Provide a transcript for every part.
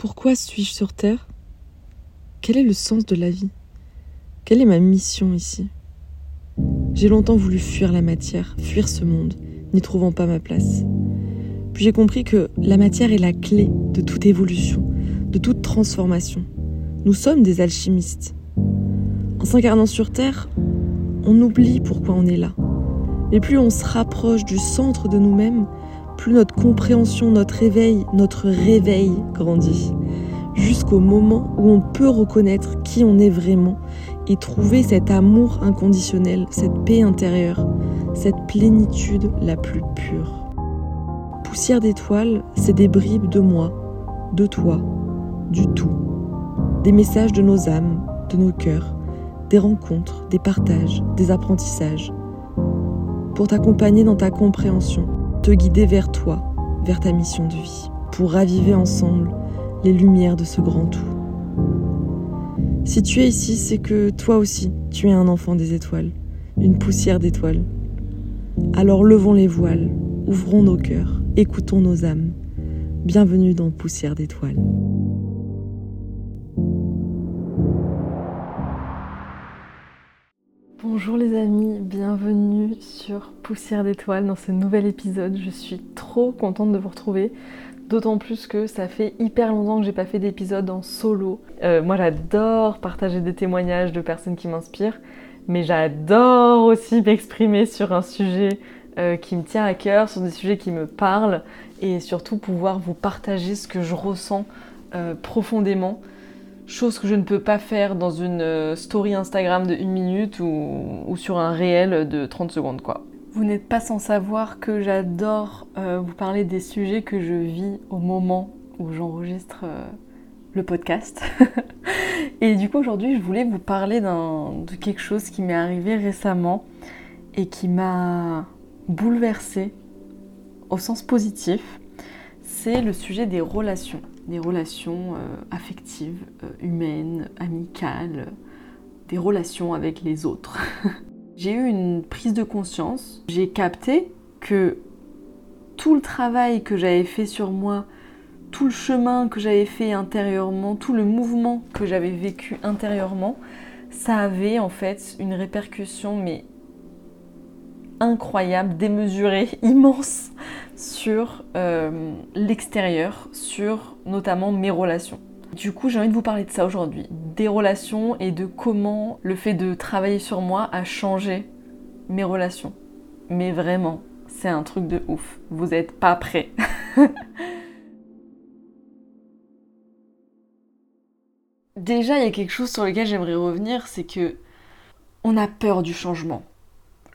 Pourquoi suis-je sur Terre? Quel est le sens de la vie? Quelle est ma mission ici? J'ai longtemps voulu fuir la matière, fuir ce monde, n'y trouvant pas ma place. Puis j'ai compris que la matière est la clé de toute évolution, de toute transformation. Nous sommes des alchimistes. En s'incarnant sur Terre, on oublie pourquoi on est là. Mais plus on se rapproche du centre de nous-mêmes, plus notre compréhension, notre éveil, notre réveil grandit. Jusqu'au moment où on peut reconnaître qui on est vraiment et trouver cet amour inconditionnel, cette paix intérieure, cette plénitude la plus pure. Poussière d'étoiles, c'est des bribes de moi, de toi, du tout. Des messages de nos âmes, de nos cœurs, des rencontres, des partages, des apprentissages. Pour t'accompagner dans ta compréhension, te guider vers toi, vers ta mission de vie, pour raviver ensemble les lumières de ce grand tout. Si tu es ici, c'est que toi aussi, tu es un enfant des étoiles, une poussière d'étoiles. Alors levons les voiles, ouvrons nos cœurs, écoutons nos âmes. Bienvenue dans Poussière d'étoiles. Bonjour les amis, bienvenue sur Poussière d'étoiles dans ce nouvel épisode. Je suis trop contente de vous retrouver, d'autant plus que ça fait hyper longtemps que j'ai pas fait d'épisode en solo. Euh, moi j'adore partager des témoignages de personnes qui m'inspirent, mais j'adore aussi m'exprimer sur un sujet euh, qui me tient à cœur, sur des sujets qui me parlent et surtout pouvoir vous partager ce que je ressens euh, profondément chose que je ne peux pas faire dans une euh, story Instagram de 1 minute ou, sur un réel de 30 secondes quoi. Vous n'êtes pas sans savoir que j'adore euh, vous parler des sujets que je vis au moment où j'enregistre euh, le podcast. et du coup aujourd'hui je voulais vous parler de quelque chose qui m'est arrivé récemment et qui m'a bouleversée au sens positif. C'est le sujet des relations des relations euh, affectives, euh, humaines, amicales, des relations avec les autres. j'ai eu une prise de conscience, j'ai capté que tout le travail que j'avais fait sur moi, tout le chemin que j'avais fait intérieurement, tout le mouvement que j'avais vécu intérieurement, ça avait en fait une répercussion mais incroyable, démesurée, immense sur euh, l'extérieur, sur notamment mes relations. Du coup, j'ai envie de vous parler de ça aujourd'hui, des relations et de comment le fait de travailler sur moi a changé mes relations. Mais vraiment, c'est un truc de ouf. Vous n'êtes pas prêts. Déjà, il y a quelque chose sur lequel j'aimerais revenir, c'est que on a peur du changement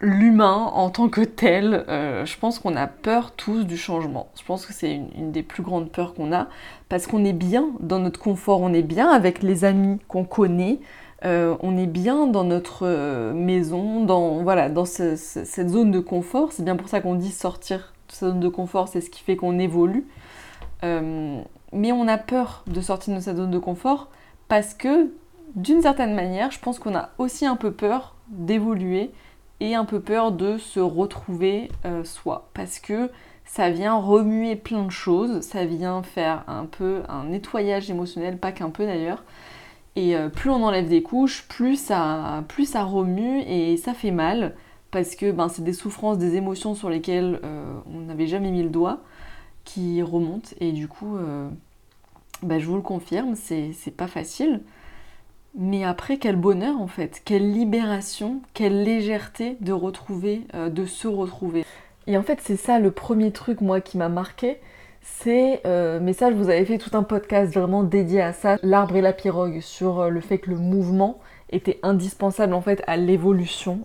l'humain en tant que tel, euh, je pense qu'on a peur tous du changement. Je pense que c'est une, des plus grandes peurs qu'on a parce qu'on est bien dans notre confort, on est bien avec les amis qu'on connaît, euh, on est bien dans notre euh, maison, dans, voilà, dans cette zone de confort. C'est bien pour ça qu'on dit sortir de cette zone de confort, c'est ce qui fait qu'on évolue. mais on a peur de sortir de cette zone de confort parce que d'une certaine manière, je pense qu'on a aussi un peu peur d'évoluer et un peu peur de se retrouver euh, soi. Parce que ça vient remuer plein de choses, ça vient faire un peu un nettoyage émotionnel, pas qu'un peu d'ailleurs. Et euh, plus on enlève des couches, plus ça, plus ça remue et ça fait mal. Parce que ben, c'est des souffrances, des émotions sur lesquelles euh, on n'avait jamais mis le doigt qui remontent. Et du coup, ben, je vous le confirme, c'est pas facile. Mais après, quel bonheur en fait, quelle libération, quelle légèreté de retrouver, euh, de se retrouver. Et en fait, c'est ça le premier truc, moi, qui m'a marqué. C'est, euh, mais ça, je vous avais fait tout un podcast vraiment dédié à ça, l'arbre et la pirogue, sur euh, le fait que le mouvement était indispensable en fait à l'évolution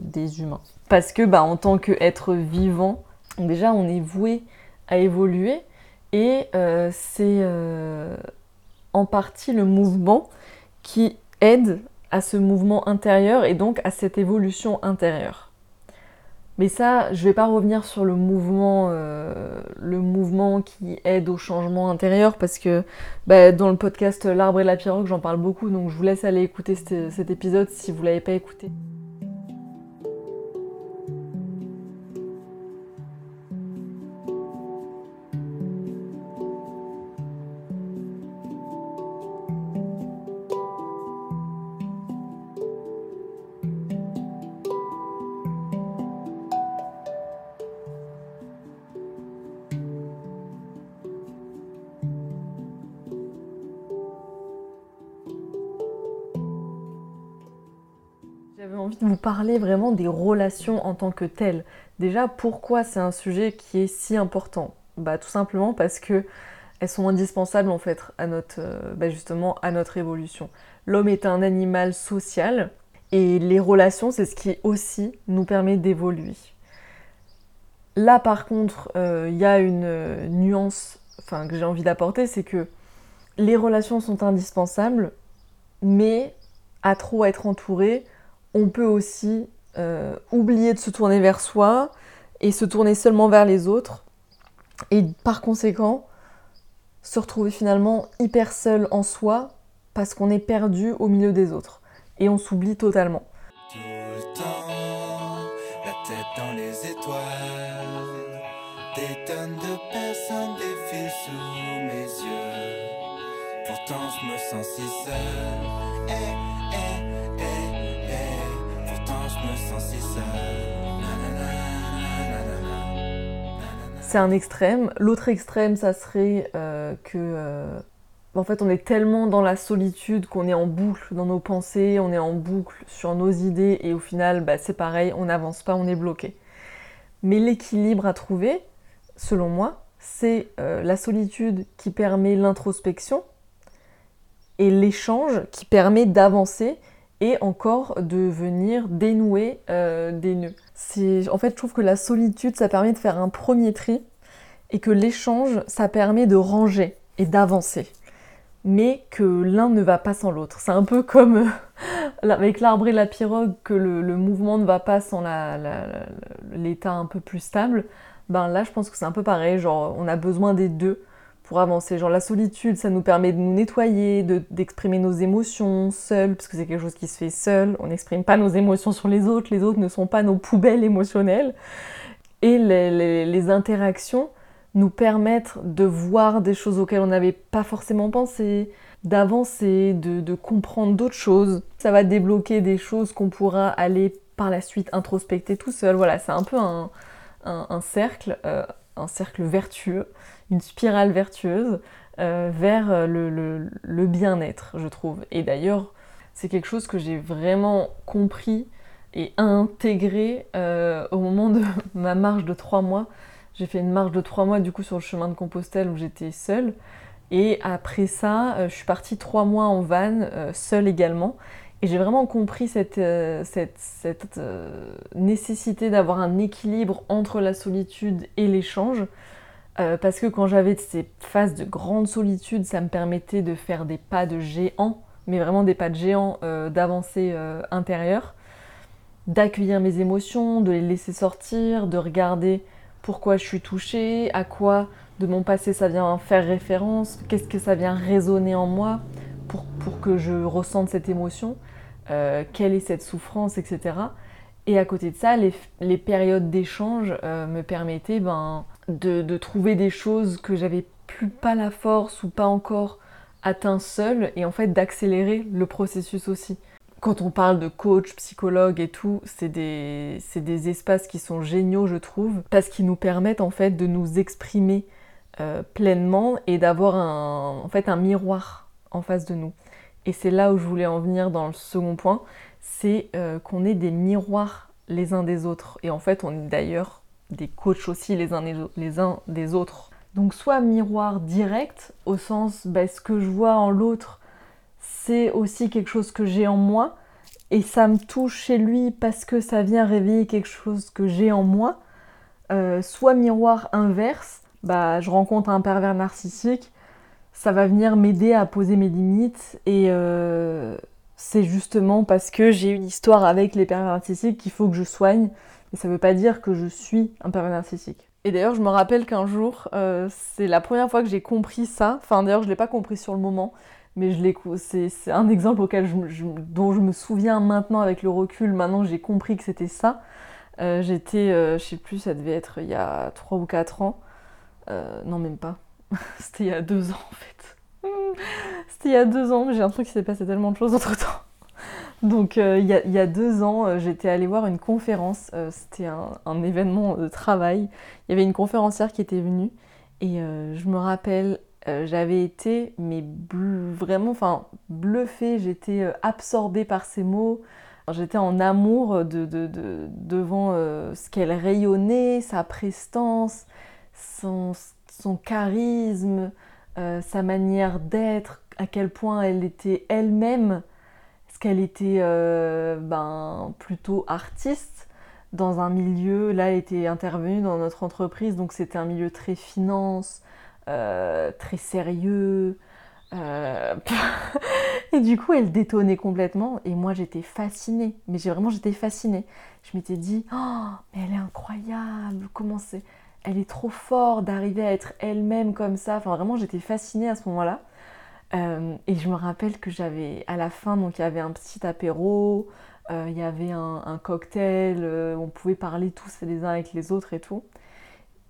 des humains. Parce que, bah, en tant qu'être vivant, déjà, on est voué à évoluer et c'est en partie le mouvement qui aide à ce mouvement intérieur et donc à cette évolution intérieure. Mais ça, je ne vais pas revenir sur le mouvement, euh, le mouvement qui aide au changement intérieur parce que bah, dans le podcast L'arbre et la pirogue, j'en parle beaucoup, donc je vous laisse aller écouter cet, épisode si vous ne l'avez pas écouté. Parler vraiment des relations en tant que telles. Déjà, pourquoi c'est un sujet qui est si important? Bah tout simplement parce que elles sont indispensables en fait à notre, euh, bah, justement à notre évolution. L'homme est un animal social et les relations, c'est ce qui aussi nous permet d'évoluer. Là par contre, euh, il y a une euh, nuance enfin, que j'ai envie d'apporter, c'est que les relations sont indispensables, mais à trop être entouré, on peut aussi euh, oublier de se tourner vers soi et se tourner seulement vers les autres. Et par conséquent, se retrouver finalement hyper seul en soi parce qu'on est perdu au milieu des autres. Et on s'oublie totalement. Pourtant je me sens si un extrême. L'autre extrême, ça serait euh, que. Euh, en fait, on est tellement dans la solitude qu'on est en boucle dans nos pensées, on est en boucle sur nos idées, et au final, bah, c'est pareil, on n'avance pas, on est bloqué. Mais l'équilibre à trouver, selon moi, c'est euh, la solitude qui permet l'introspection et l'échange qui permet d'avancer et encore de venir dénouer des nœuds. En fait, je trouve que la solitude, ça permet de faire un premier tri et que l'échange, ça permet de ranger et d'avancer. Mais que l'un ne va pas sans l'autre. C'est un peu comme euh, avec l'arbre et la pirogue, que le, mouvement ne va pas sans l'état un peu plus stable. Ben là, je pense que c'est un peu pareil. Genre, on a besoin des deux pour avancer. Genre la solitude, ça nous permet de nous nettoyer, d'exprimer nos émotions seuls, parce que c'est quelque chose qui se fait seul. On n'exprime pas nos émotions sur les autres, les autres ne sont pas nos poubelles émotionnelles. Et les, interactions nous permettent de voir des choses auxquelles on n'avait pas forcément pensé, d'avancer, de, comprendre d'autres choses. Ça va débloquer des choses qu'on pourra aller par la suite introspecter tout seul. Voilà, c'est un peu un, cercle, euh, un cercle vertueux une spirale vertueuse euh, vers euh, le, bien-être, je trouve. Et d'ailleurs, c'est quelque chose que j'ai vraiment compris et intégré euh, au moment de ma marche de trois mois. J'ai fait une marche de trois mois du coup sur le chemin de Compostelle où j'étais seule. Et après ça, je suis partie trois mois en van, seule également. Et j'ai vraiment compris cette, cette nécessité d'avoir un équilibre entre la solitude et l'échange. Euh, parce que quand j'avais ces phases de grande solitude, ça me permettait de faire des pas de géant, mais vraiment des pas de géant euh, d'avancée euh, intérieure, d'accueillir mes émotions, de les laisser sortir, de regarder pourquoi je suis touchée, à quoi de mon passé ça vient faire référence, qu'est-ce que ça vient résonner en moi pour, pour que je ressente cette émotion, quelle est cette souffrance, etc. Et à côté de ça, les, périodes d'échange me permettaient ben, de, trouver des choses que j'avais plus pas la force ou pas encore atteint seul et en fait d'accélérer le processus aussi. Quand on parle de coach, psychologue et tout, c'est des, espaces qui sont géniaux je trouve parce qu'ils nous permettent en fait de nous exprimer euh, pleinement et d'avoir en fait, un miroir en face de nous. Et c'est là où je voulais en venir dans le second point, c'est euh, qu'on est des miroirs les uns des autres. Et en fait, on est d'ailleurs des coachs aussi les uns, les uns des autres. Donc soit miroir direct, au sens bah, ce que je vois en l'autre, c'est aussi quelque chose que j'ai en moi, et ça me touche chez lui parce que ça vient réveiller quelque chose que j'ai en moi. Euh, soit miroir inverse, bah, je rencontre un pervers narcissique, ça va venir m'aider à poser mes limites, et euh, c'est justement parce que j'ai une histoire avec les pervers narcissiques qu'il faut que je soigne mais ça veut pas dire que je suis un pervers narcissique. Et d'ailleurs, je me rappelle qu'un jour, euh, c'est la première fois que j'ai compris ça. Enfin, d'ailleurs, je l'ai pas compris sur le moment, mais c'est, un exemple auquel je, dont je me souviens maintenant avec le recul. Maintenant, j'ai compris que c'était ça. Euh, j'étais, je sais plus, ça devait être il y a 3 ou 4 ans. non, même pas. c'était il y a 2 ans en fait. c'était il y a 2 ans, mais j'ai l'impression qu'il s'est passé tellement de choses entre temps. Donc euh, il y, a deux ans, euh, j'étais allée voir une conférence, euh, c'était un, événement de travail. Il y avait une conférencière qui était venue et je me rappelle, j'avais été mais vraiment enfin bluffée, j'étais absorbée par ses mots, J'étais en amour de, devant ce qu'elle rayonnait, sa prestance, son, charisme, euh, sa manière d'être, à quel point elle était elle-même, ce qu'elle était euh, ben, plutôt artiste dans un milieu, là elle était intervenue dans notre entreprise, donc c'était un milieu très finance, très sérieux, euh, et du coup, elle détonnait complètement. Et moi, j'étais fascinée. Mais vraiment, j'étais fascinée. Je m'étais dit, oh, mais elle est incroyable. Comment c'est Elle est trop forte d'arriver à être elle-même comme ça. Enfin, vraiment, j'étais fascinée à ce moment-là. Euh, et je me rappelle que j'avais, à la fin, donc il y avait un petit apéro, euh, il y avait un, cocktail, on pouvait parler tous les uns avec les autres et tout.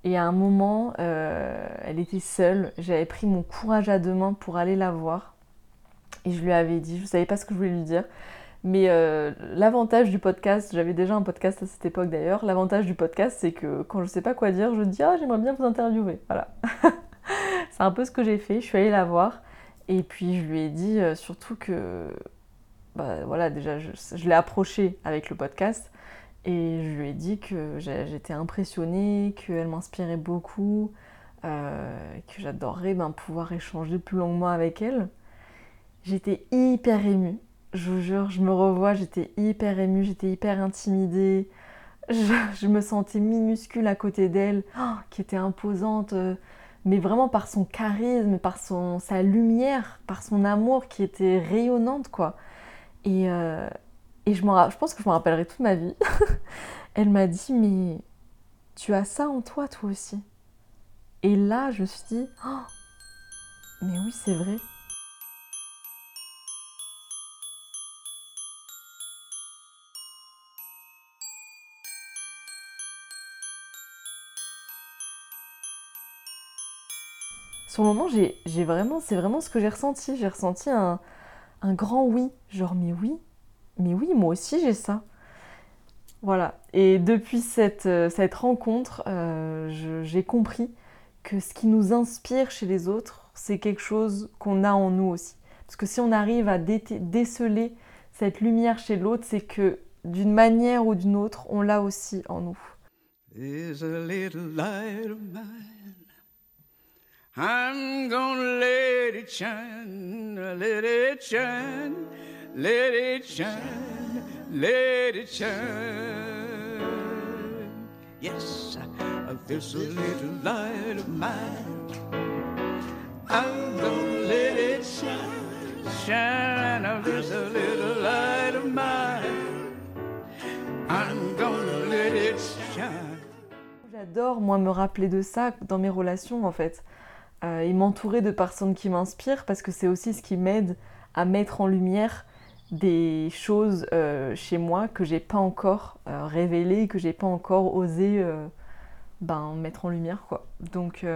Et à un moment, euh, elle était seule. J'avais pris mon courage à deux mains pour aller la voir. Et je lui avais dit, je ne savais pas ce que je voulais lui dire. Mais euh, l'avantage du podcast, j'avais déjà un podcast à cette époque d'ailleurs, l'avantage du podcast c'est que quand je sais pas quoi dire, je dis ah j'aimerais bien vous interviewer. Voilà. c'est un peu ce que j'ai fait, je suis allée la voir et puis je lui ai dit euh, surtout que bah, voilà déjà je, je l'ai approchée avec le podcast et je lui ai dit que j'étais impressionnée, qu'elle m'inspirait beaucoup, euh, que j'adorerais ben, pouvoir échanger plus longuement avec elle. J'étais hyper émue, je vous jure, je me revois, j'étais hyper émue, j'étais hyper intimidée. Je, me sentais minuscule à côté d'elle, oh, qui était imposante, euh, mais vraiment par son charisme, par son, sa lumière, par son amour qui était rayonnante, quoi. Et, euh, et je, je pense que je me rappellerai toute ma vie. Elle m'a dit, mais tu as ça en toi, toi aussi. Et là, je me suis dit, oh, mais oui, c'est vrai. Le moment, j'ai vraiment, c'est vraiment ce que j'ai ressenti. J'ai ressenti un, grand oui. Genre, mais oui, mais oui, moi aussi j'ai ça. Voilà. Et depuis cette, euh, rencontre, euh, j'ai compris que ce qui nous inspire chez les autres, c'est quelque chose qu'on a en nous aussi. Parce que si on arrive à déceler cette lumière chez l'autre, c'est que d'une manière ou d'une autre, on l'a aussi en nous. I'm gonna let it shine, let it shine. Let it shine, let it shine. Yes, this little light of mine. I'm gonna let it shine, shine. This little light of mine. I'm gonna let it shine. J'adore, moi, me rappeler de ça dans mes relations, en fait. Euh, et m'entourer de personnes qui m'inspirent parce que c'est aussi ce qui m'aide à mettre en lumière des choses euh, chez moi que j'ai pas encore euh, révélées, que j'ai pas encore osé ben, mettre en lumière. Quoi. Donc,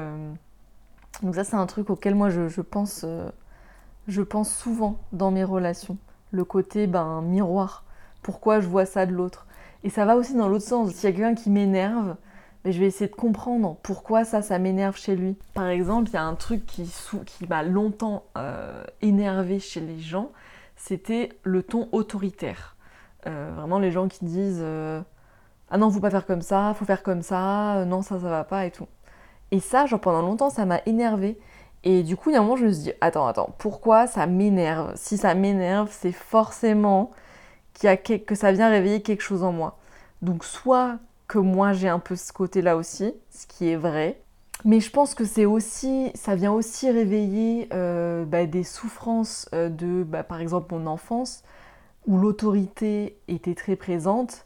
donc ça c'est un truc auquel moi je, pense, je pense souvent dans mes relations. Le côté ben, miroir. Pourquoi je vois ça de l'autre? Et ça va aussi dans l'autre sens. S'il y a quelqu'un qui m'énerve, mais je vais essayer de comprendre pourquoi ça, ça m'énerve chez lui. Par exemple, il y a un truc qui, qui m'a longtemps énervé chez les gens, c'était le ton autoritaire. Euh, vraiment les gens qui disent euh, Ah non, faut pas faire comme ça, faut faire comme ça, euh, non, ça, ça va pas et tout. Et ça, genre pendant longtemps, ça m'a énervé. Et du coup, il y a un moment, je me suis dit Attends, attends, pourquoi ça m'énerve? Si ça m'énerve, c'est forcément qu'il y a que ça vient réveiller quelque chose en moi. Donc, soit que moi j'ai un peu ce côté-là aussi, ce qui est vrai, mais je pense que c'est aussi, ça vient aussi réveiller euh, bah, des souffrances euh, de, bah, par exemple, mon enfance, où l'autorité était très présente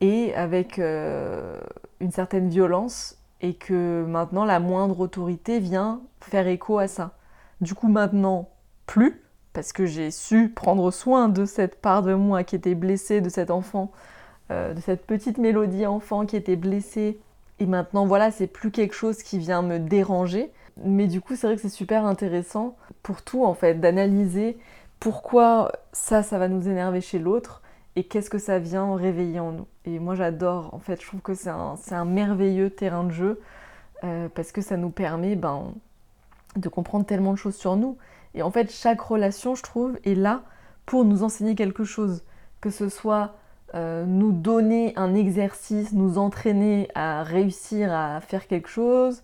et avec euh, une certaine violence, et que maintenant la moindre autorité vient faire écho à ça. Du coup, maintenant, plus, parce que j'ai su prendre soin de cette part de moi qui était blessée, de cet enfant, de cette petite mélodie enfant qui était blessée et maintenant, voilà, c'est plus quelque chose qui vient me déranger. Mais du coup, c'est vrai que c'est super intéressant pour tout, en fait, d'analyser pourquoi ça, ça va nous énerver chez l'autre et qu'est-ce que ça vient réveiller en nous. Et moi, j'adore, en fait, je trouve que c'est un, merveilleux terrain de jeu euh, parce que ça nous permet ben, de comprendre tellement de choses sur nous. Et en fait, chaque relation, je trouve, est là pour nous enseigner quelque chose. que ce soit euh, nous donner un exercice, nous entraîner à réussir à faire quelque chose,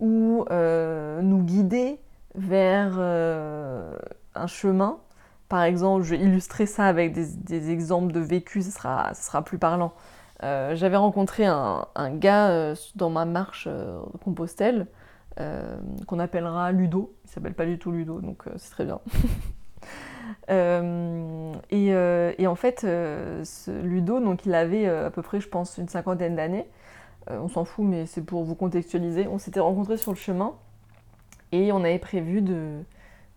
ou euh, nous guider vers euh, un chemin. Par exemple, je vais illustrer ça avec des, exemples de vécu, ce sera, sera plus parlant. J'avais rencontré un, un gars dans ma marche Compostelle, qu'on appellera Ludo. Il s'appelle pas du tout Ludo, donc c'est très bien. Euh, euh, et, en fait, euh, ce Ludo, donc il avait à peu près, je pense, une cinquantaine d'années. on s'en fout, mais c'est pour vous contextualiser. On s'était rencontrés sur le chemin et on avait prévu de,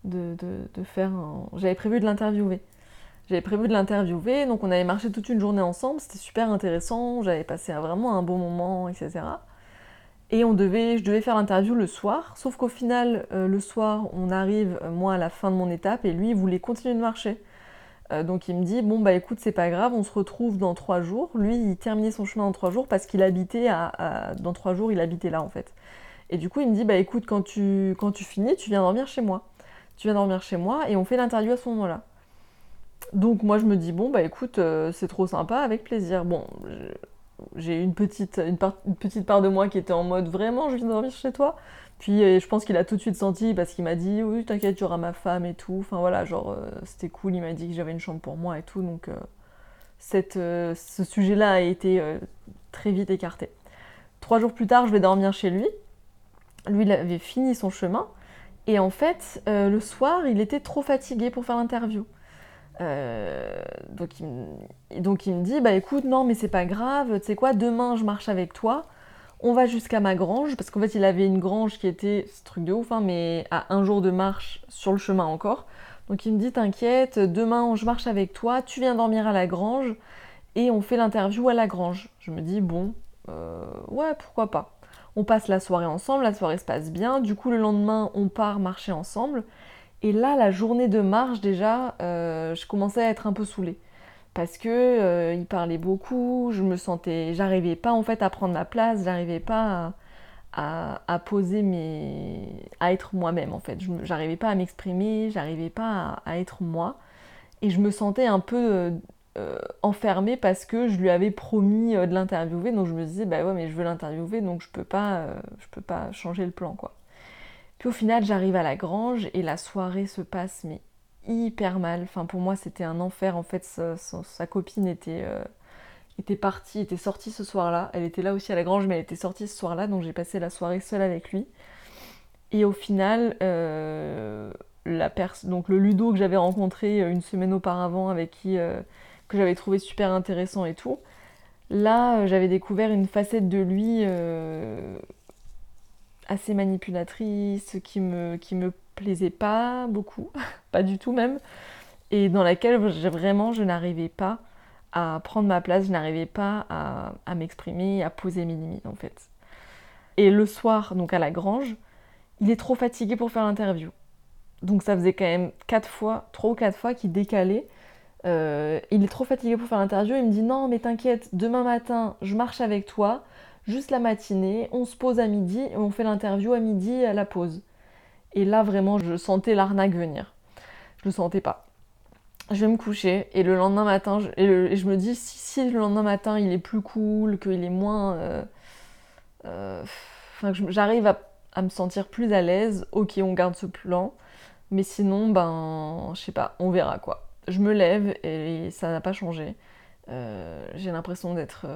de, faire un... J'avais prévu de l'interviewer. J'avais prévu de l'interviewer, donc on avait marché toute une journée ensemble, c'était super intéressant, j'avais passé vraiment un bon moment, etc. Et on devait, je devais faire l'interview le soir, sauf qu'au final, euh, le soir, on arrive, euh, moi, à la fin de mon étape, et lui, il voulait continuer de marcher. Euh, donc il me dit, bon, bah écoute, c'est pas grave, on se retrouve dans trois jours. Lui, il terminait son chemin en trois jours parce qu'il habitait à, Dans trois jours, il habitait là, en fait. Et du coup, il me dit, bah écoute, quand tu, quand tu finis, tu viens dormir chez moi. Tu viens dormir chez moi, et on fait l'interview à ce moment-là. Donc moi, je me dis, bon, bah écoute, c'est trop sympa, avec plaisir. Bon, j'ai une petite, une, petite part de moi qui était en mode vraiment, je viens dormir chez toi. Puis euh, je pense qu'il a tout de suite senti parce qu'il m'a dit oui, t'inquiète, tu auras ma femme et tout. Enfin voilà, genre euh, c'était cool. Il m'a dit que j'avais une chambre pour moi et tout. Donc euh, ce sujet-là a été très vite écarté. Trois jours plus tard, je vais dormir chez lui. Lui, il avait fini son chemin. Et en fait, le soir, il était trop fatigué pour faire l'interview. Euh, donc, il me, dit, bah écoute, non mais c'est pas grave, tu sais quoi, demain je marche avec toi, on va jusqu'à ma grange, parce qu'en fait il avait une grange qui était, ce truc de ouf, hein, mais à un jour de marche sur le chemin encore. Donc il me dit, t'inquiète, demain je marche avec toi, tu viens dormir à la grange, et on fait l'interview à la grange. Je me dis, bon, euh, ouais, pourquoi pas. On passe la soirée ensemble, la soirée se passe bien, du coup le lendemain on part marcher ensemble. Et là, la journée de marche, déjà, euh, je commençais à être un peu saoulée. Parce que euh, il parlait beaucoup, je me sentais. J'arrivais pas en fait à prendre ma place, j'arrivais pas à, poser mes. à être moi-même en fait. J'arrivais pas à m'exprimer, j'arrivais pas à, être moi. Et je me sentais un peu euh, enfermée parce que je lui avais promis de l'interviewer. Donc je me disais, bah ouais, mais je veux l'interviewer, donc je peux je peux pas changer le plan quoi. Au final, j'arrive à la grange et la soirée se passe mais hyper mal. Enfin, pour moi, c'était un enfer. En fait, sa, copine était, euh, était partie, était sortie ce soir-là. Elle était là aussi à la grange, mais elle était sortie ce soir-là, donc j'ai passé la soirée seule avec lui. Et au final, euh, la donc le Ludo que j'avais rencontré euh, une semaine auparavant, avec qui que j'avais trouvé super intéressant et tout, là, j'avais découvert une facette de lui assez manipulatrice, qui me, qui me plaisait pas beaucoup, pas du tout même, et dans laquelle vraiment je n'arrivais pas à prendre ma place, je n'arrivais pas à, m'exprimer, à poser mes limites en fait. Et le soir, donc à la grange, il est trop fatigué pour faire l'interview. Donc ça faisait quand même quatre fois, trois ou quatre fois qu'il décalait. Euh, il est trop fatigué pour faire l'interview. Il me dit non mais t'inquiète, demain matin je marche avec toi juste la matinée, on se pose à midi et on fait l'interview à midi à la pause. Et là vraiment je sentais l'arnaque venir. Je le sentais pas. Je vais me coucher et le lendemain matin, je, et, je me dis si, le lendemain matin il est plus cool, qu'il est moins... Euh, euh, enfin, j'arrive à, me sentir plus à l'aise, ok on garde ce plan, mais sinon ben je sais pas, on verra quoi. Je me lève et ça n'a pas changé. Euh, j'ai l'impression d'être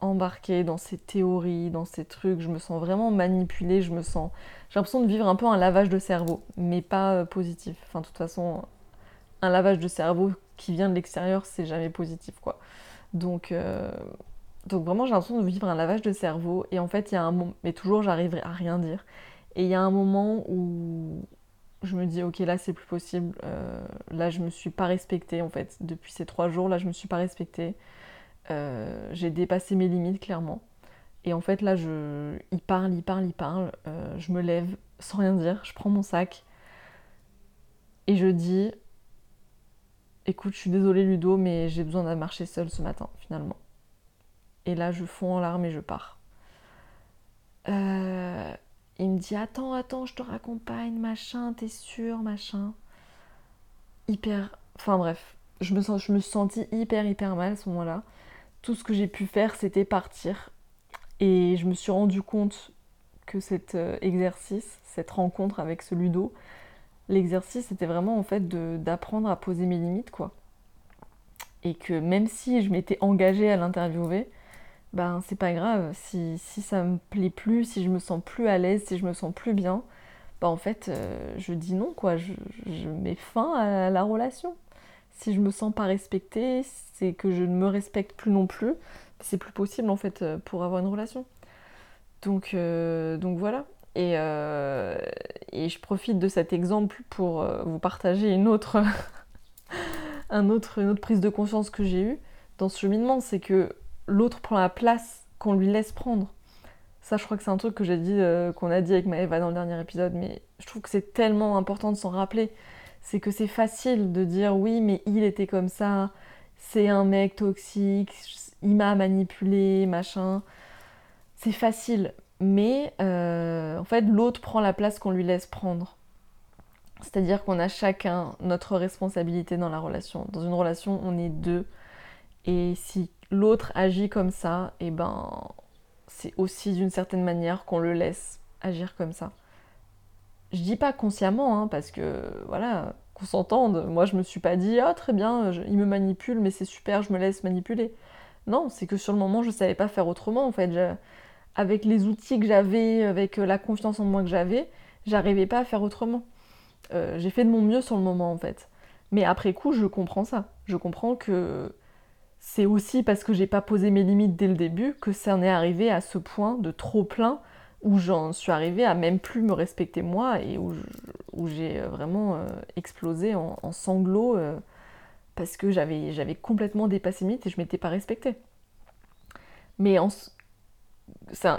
embarquée dans ces théories, dans ces trucs, je me sens vraiment manipulée, je me sens... J'ai l'impression de vivre un peu un lavage de cerveau, mais pas euh, positif. Enfin, de toute façon, un lavage de cerveau qui vient de l'extérieur, c'est jamais positif, quoi. Donc, euh, donc vraiment, j'ai l'impression de vivre un lavage de cerveau, et en fait, il y a un moment... Mais toujours, j'arrive à rien dire. Et il y a un moment où je me dis, ok, là, c'est plus possible. Euh, là, je me suis pas respectée, en fait. Depuis ces trois jours, là, je me suis pas respectée. Euh, j'ai dépassé mes limites clairement. Et en fait là, il parle, il parle, il parle. Euh, je me lève sans rien dire, je prends mon sac et je dis Écoute, je suis désolée Ludo, mais j'ai besoin de marcher seule ce matin finalement. Et là, je fonds en larmes et je pars. Euh, il me dit Attends, attends, je te raccompagne, machin, t'es sûr, machin. Hyper. Enfin bref, je me, sens, hyper hyper mal à ce moment-là. Tout ce que j'ai pu faire, c'était partir. Et je me suis rendu compte que cet euh, exercice, cette rencontre avec ce ludo, l'exercice c'était vraiment en fait d'apprendre à poser mes limites quoi. Et que même si je m'étais engagée à l'interviewer, ben c'est pas grave. Si, si, ça me plaît plus, si je me sens plus à l'aise, si je me sens plus bien, ben en fait euh, je dis non quoi. Je, je, mets fin à la relation. Si je me sens pas respectée, c'est que je ne me respecte plus non plus. C'est plus possible en fait euh, pour avoir une relation. Donc, euh, donc voilà. Et, et, je profite de cet exemple pour vous partager une autre, autre, une autre prise de conscience que j'ai eue dans ce cheminement. C'est que l'autre prend la place qu'on lui laisse prendre. Ça, je crois que c'est un truc que j'ai dit, euh, qu'on a dit avec Maëva dans le dernier épisode, mais je trouve que c'est tellement important de s'en rappeler. C'est que c'est facile de dire oui, mais il était comme ça, c'est un mec toxique, il m'a manipulé, machin. C'est facile, mais euh, en fait, l'autre prend la place qu'on lui laisse prendre. C'est-à-dire qu'on a chacun notre responsabilité dans la relation. Dans une relation, on est deux. Et si l'autre agit comme ça, et eh ben c'est aussi d'une certaine manière qu'on le laisse agir comme ça. Je dis pas consciemment, hein, parce que voilà, qu'on s'entende. Moi, je me suis pas dit, ah très bien, il me manipule, mais c'est super, je me laisse manipuler. Non, c'est que sur le moment, je savais pas faire autrement. En fait, avec les outils que j'avais, avec la confiance en moi que j'avais, j'arrivais pas à faire autrement. Euh, j'ai fait de mon mieux sur le moment, en fait. Mais après coup, je comprends ça. Je comprends que c'est aussi parce que j'ai pas posé mes limites dès le début que ça en est arrivé à ce point de trop plein où j'en suis arrivée à même plus me respecter moi et où, j'ai euh, vraiment euh, explosé en, sanglots euh, parce que j'avais complètement dépassé mes limites et je m'étais pas respectée. Mais en,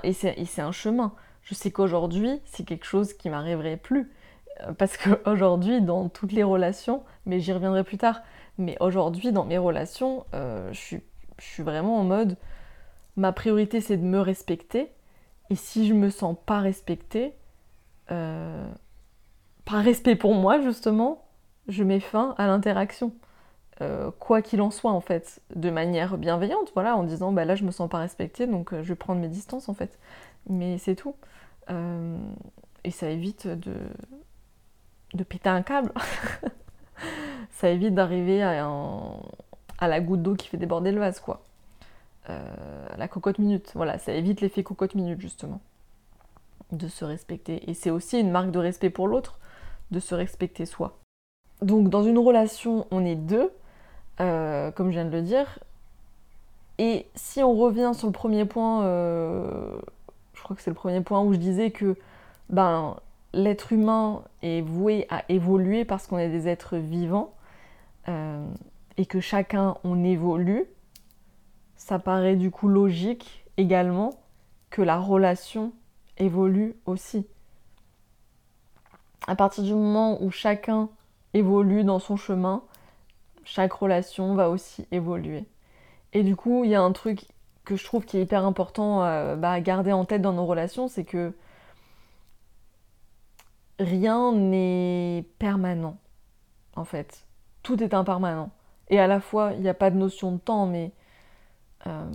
et c'est un chemin. Je sais qu'aujourd'hui, c'est quelque chose qui m'arriverait plus. Parce qu'aujourd'hui, dans toutes les relations, mais j'y reviendrai plus tard, mais aujourd'hui, dans mes relations, je, suis, vraiment en mode ma priorité c'est de me respecter. Et si je me sens pas respectée, euh, par respect pour moi justement, je mets fin à l'interaction. Euh, quoi qu'il en soit en fait, de manière bienveillante, voilà, en disant bah là je me sens pas respectée donc je vais prendre mes distances en fait. Mais c'est tout. et ça évite de, de péter un câble. ça évite d'arriver à, la goutte d'eau qui fait déborder le vase, quoi. Euh, la cocotte minute, voilà, ça évite l'effet cocotte minute, justement. De se respecter. Et c'est aussi une marque de respect pour l'autre, de se respecter soi. Donc, dans une relation, on est deux, euh, comme je viens de le dire. Et si on revient sur le premier point, euh, je crois que c'est le premier point où je disais que ben, l'être humain est voué à évoluer parce qu'on est des êtres vivants et que chacun on évolue, ça paraît du coup logique également que la relation évolue aussi. À partir du moment où chacun évolue dans son chemin, chaque relation va aussi évoluer. Et du coup, il y a un truc que je trouve qui est hyper important euh, bah, à garder en tête dans nos relations, c'est que rien n'est permanent, en fait. Tout est impermanent. Et à la fois, il n'y a pas de notion de temps, mais euh,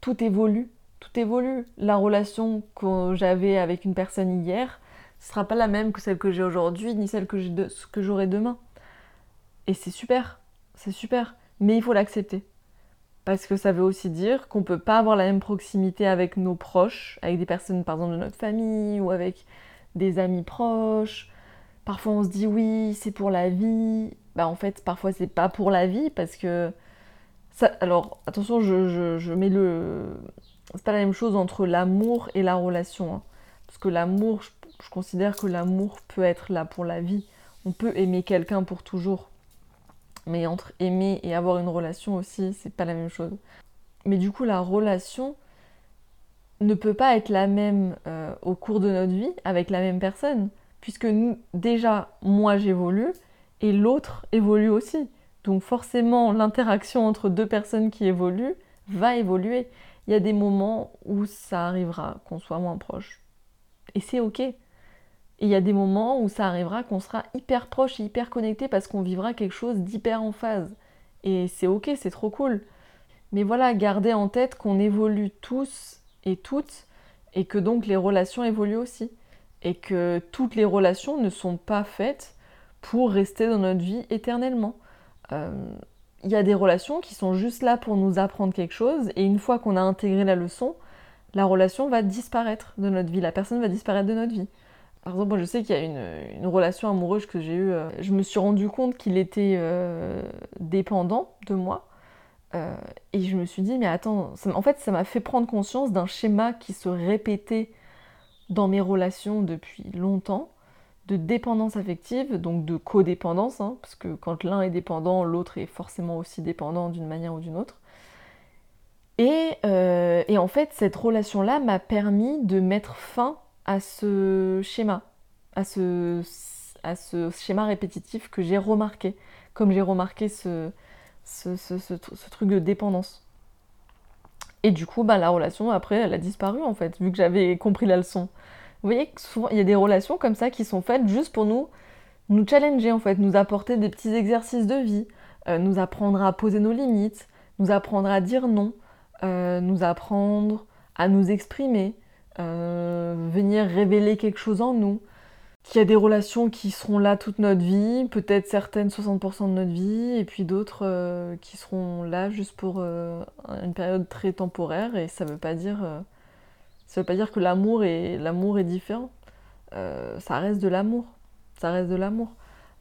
tout évolue. Tout évolue. La relation que j'avais avec une personne hier ne sera pas la même que celle que j'ai aujourd'hui, ni celle que j'aurai demain. Et c'est super. C'est super. Mais il faut l'accepter. Parce que ça veut aussi dire qu'on ne peut pas avoir la même proximité avec nos proches, avec des personnes par exemple de notre famille ou avec des amis proches. Parfois on se dit oui, c'est pour la vie. Bah en fait, parfois c'est pas pour la vie parce que. Alors attention, je, mets le. C'est pas la même chose entre l'amour et la relation. Hein. Parce que l'amour, je, considère que l'amour peut être là pour la vie. On peut aimer quelqu'un pour toujours. Mais entre aimer et avoir une relation aussi, c'est pas la même chose. Mais du coup, la relation, ne peut pas être la même euh, au cours de notre vie avec la même personne, puisque déjà, moi j'évolue et l'autre évolue aussi. Donc forcément, l'interaction entre deux personnes qui évoluent va évoluer. Il y a des moments où ça arrivera qu'on soit moins proche. Et c'est ok. Et il y a des moments où ça arrivera qu'on sera hyper proche et hyper connecté parce qu'on vivra quelque chose d'hyper en phase. Et c'est ok, c'est trop cool. Mais voilà, gardez en tête qu'on évolue tous et toutes et que donc les relations évoluent aussi. Et que toutes les relations ne sont pas faites pour rester dans notre vie éternellement. Euh, il y a des relations qui sont juste là pour nous apprendre quelque chose et une fois qu'on a intégré la leçon, la relation va disparaître de notre vie, la personne va disparaître de notre vie. Par exemple, moi je sais qu'il y a une, relation amoureuse que j'ai eue, euh, je me suis rendu compte qu'il était euh, dépendant de moi. Euh, et je me suis dit, mais attends, en fait ça m'a fait prendre conscience d'un schéma qui se répétait dans mes relations depuis longtemps, de dépendance affective, donc de codépendance, hein, parce que quand l'un est dépendant, l'autre est forcément aussi dépendant d'une manière ou d'une autre. Et, et, en fait, cette relation-là m'a permis de mettre fin à ce schéma, à ce, schéma répétitif que j'ai remarqué, comme j'ai remarqué ce, truc de dépendance. Et du coup, bah, la relation, après, elle a disparu, en fait, vu que j'avais compris la leçon. Vous voyez que souvent, il y a des relations comme ça qui sont faites juste pour nous, nous challenger, en fait, nous apporter des petits exercices de vie, euh, nous apprendre à poser nos limites, nous apprendre à dire non, euh, nous apprendre à nous exprimer, euh, venir révéler quelque chose en nous, qu'il y a des relations qui seront là toute notre vie, peut-être certaines 60% de notre vie, et puis d'autres qui seront là juste pour une période très temporaire, et ça veut pas dire, ça veut pas dire que l'amour est, l'amour est différent. ça reste de l'amour, ça reste de l'amour.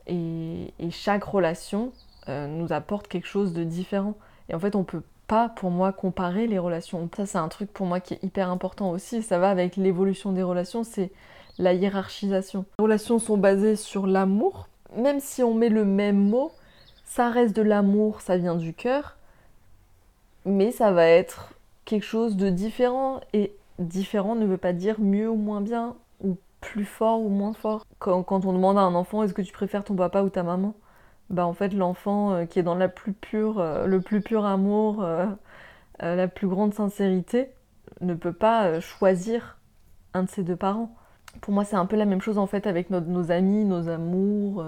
Et, chaque relation nous apporte quelque chose de différent. Et en fait, on peut pas pour moi comparer les relations. Ça c'est un truc pour moi qui est hyper important aussi, ça va avec l'évolution des relations, c'est la hiérarchisation. Les relations sont basées sur l'amour, même si on met le même mot, ça reste de l'amour, ça vient du cœur, mais ça va être quelque chose de différent et différent ne veut pas dire mieux ou moins bien ou plus fort ou moins fort. Quand, on demande à un enfant est-ce que tu préfères ton papa ou ta maman? Bah, en fait l'enfant euh, qui est dans la plus pure, euh, le plus pur amour, euh, la plus grande sincérité, ne peut pas choisir un de ses deux parents. Pour moi c'est un peu la même chose en fait avec nos amis, nos amours,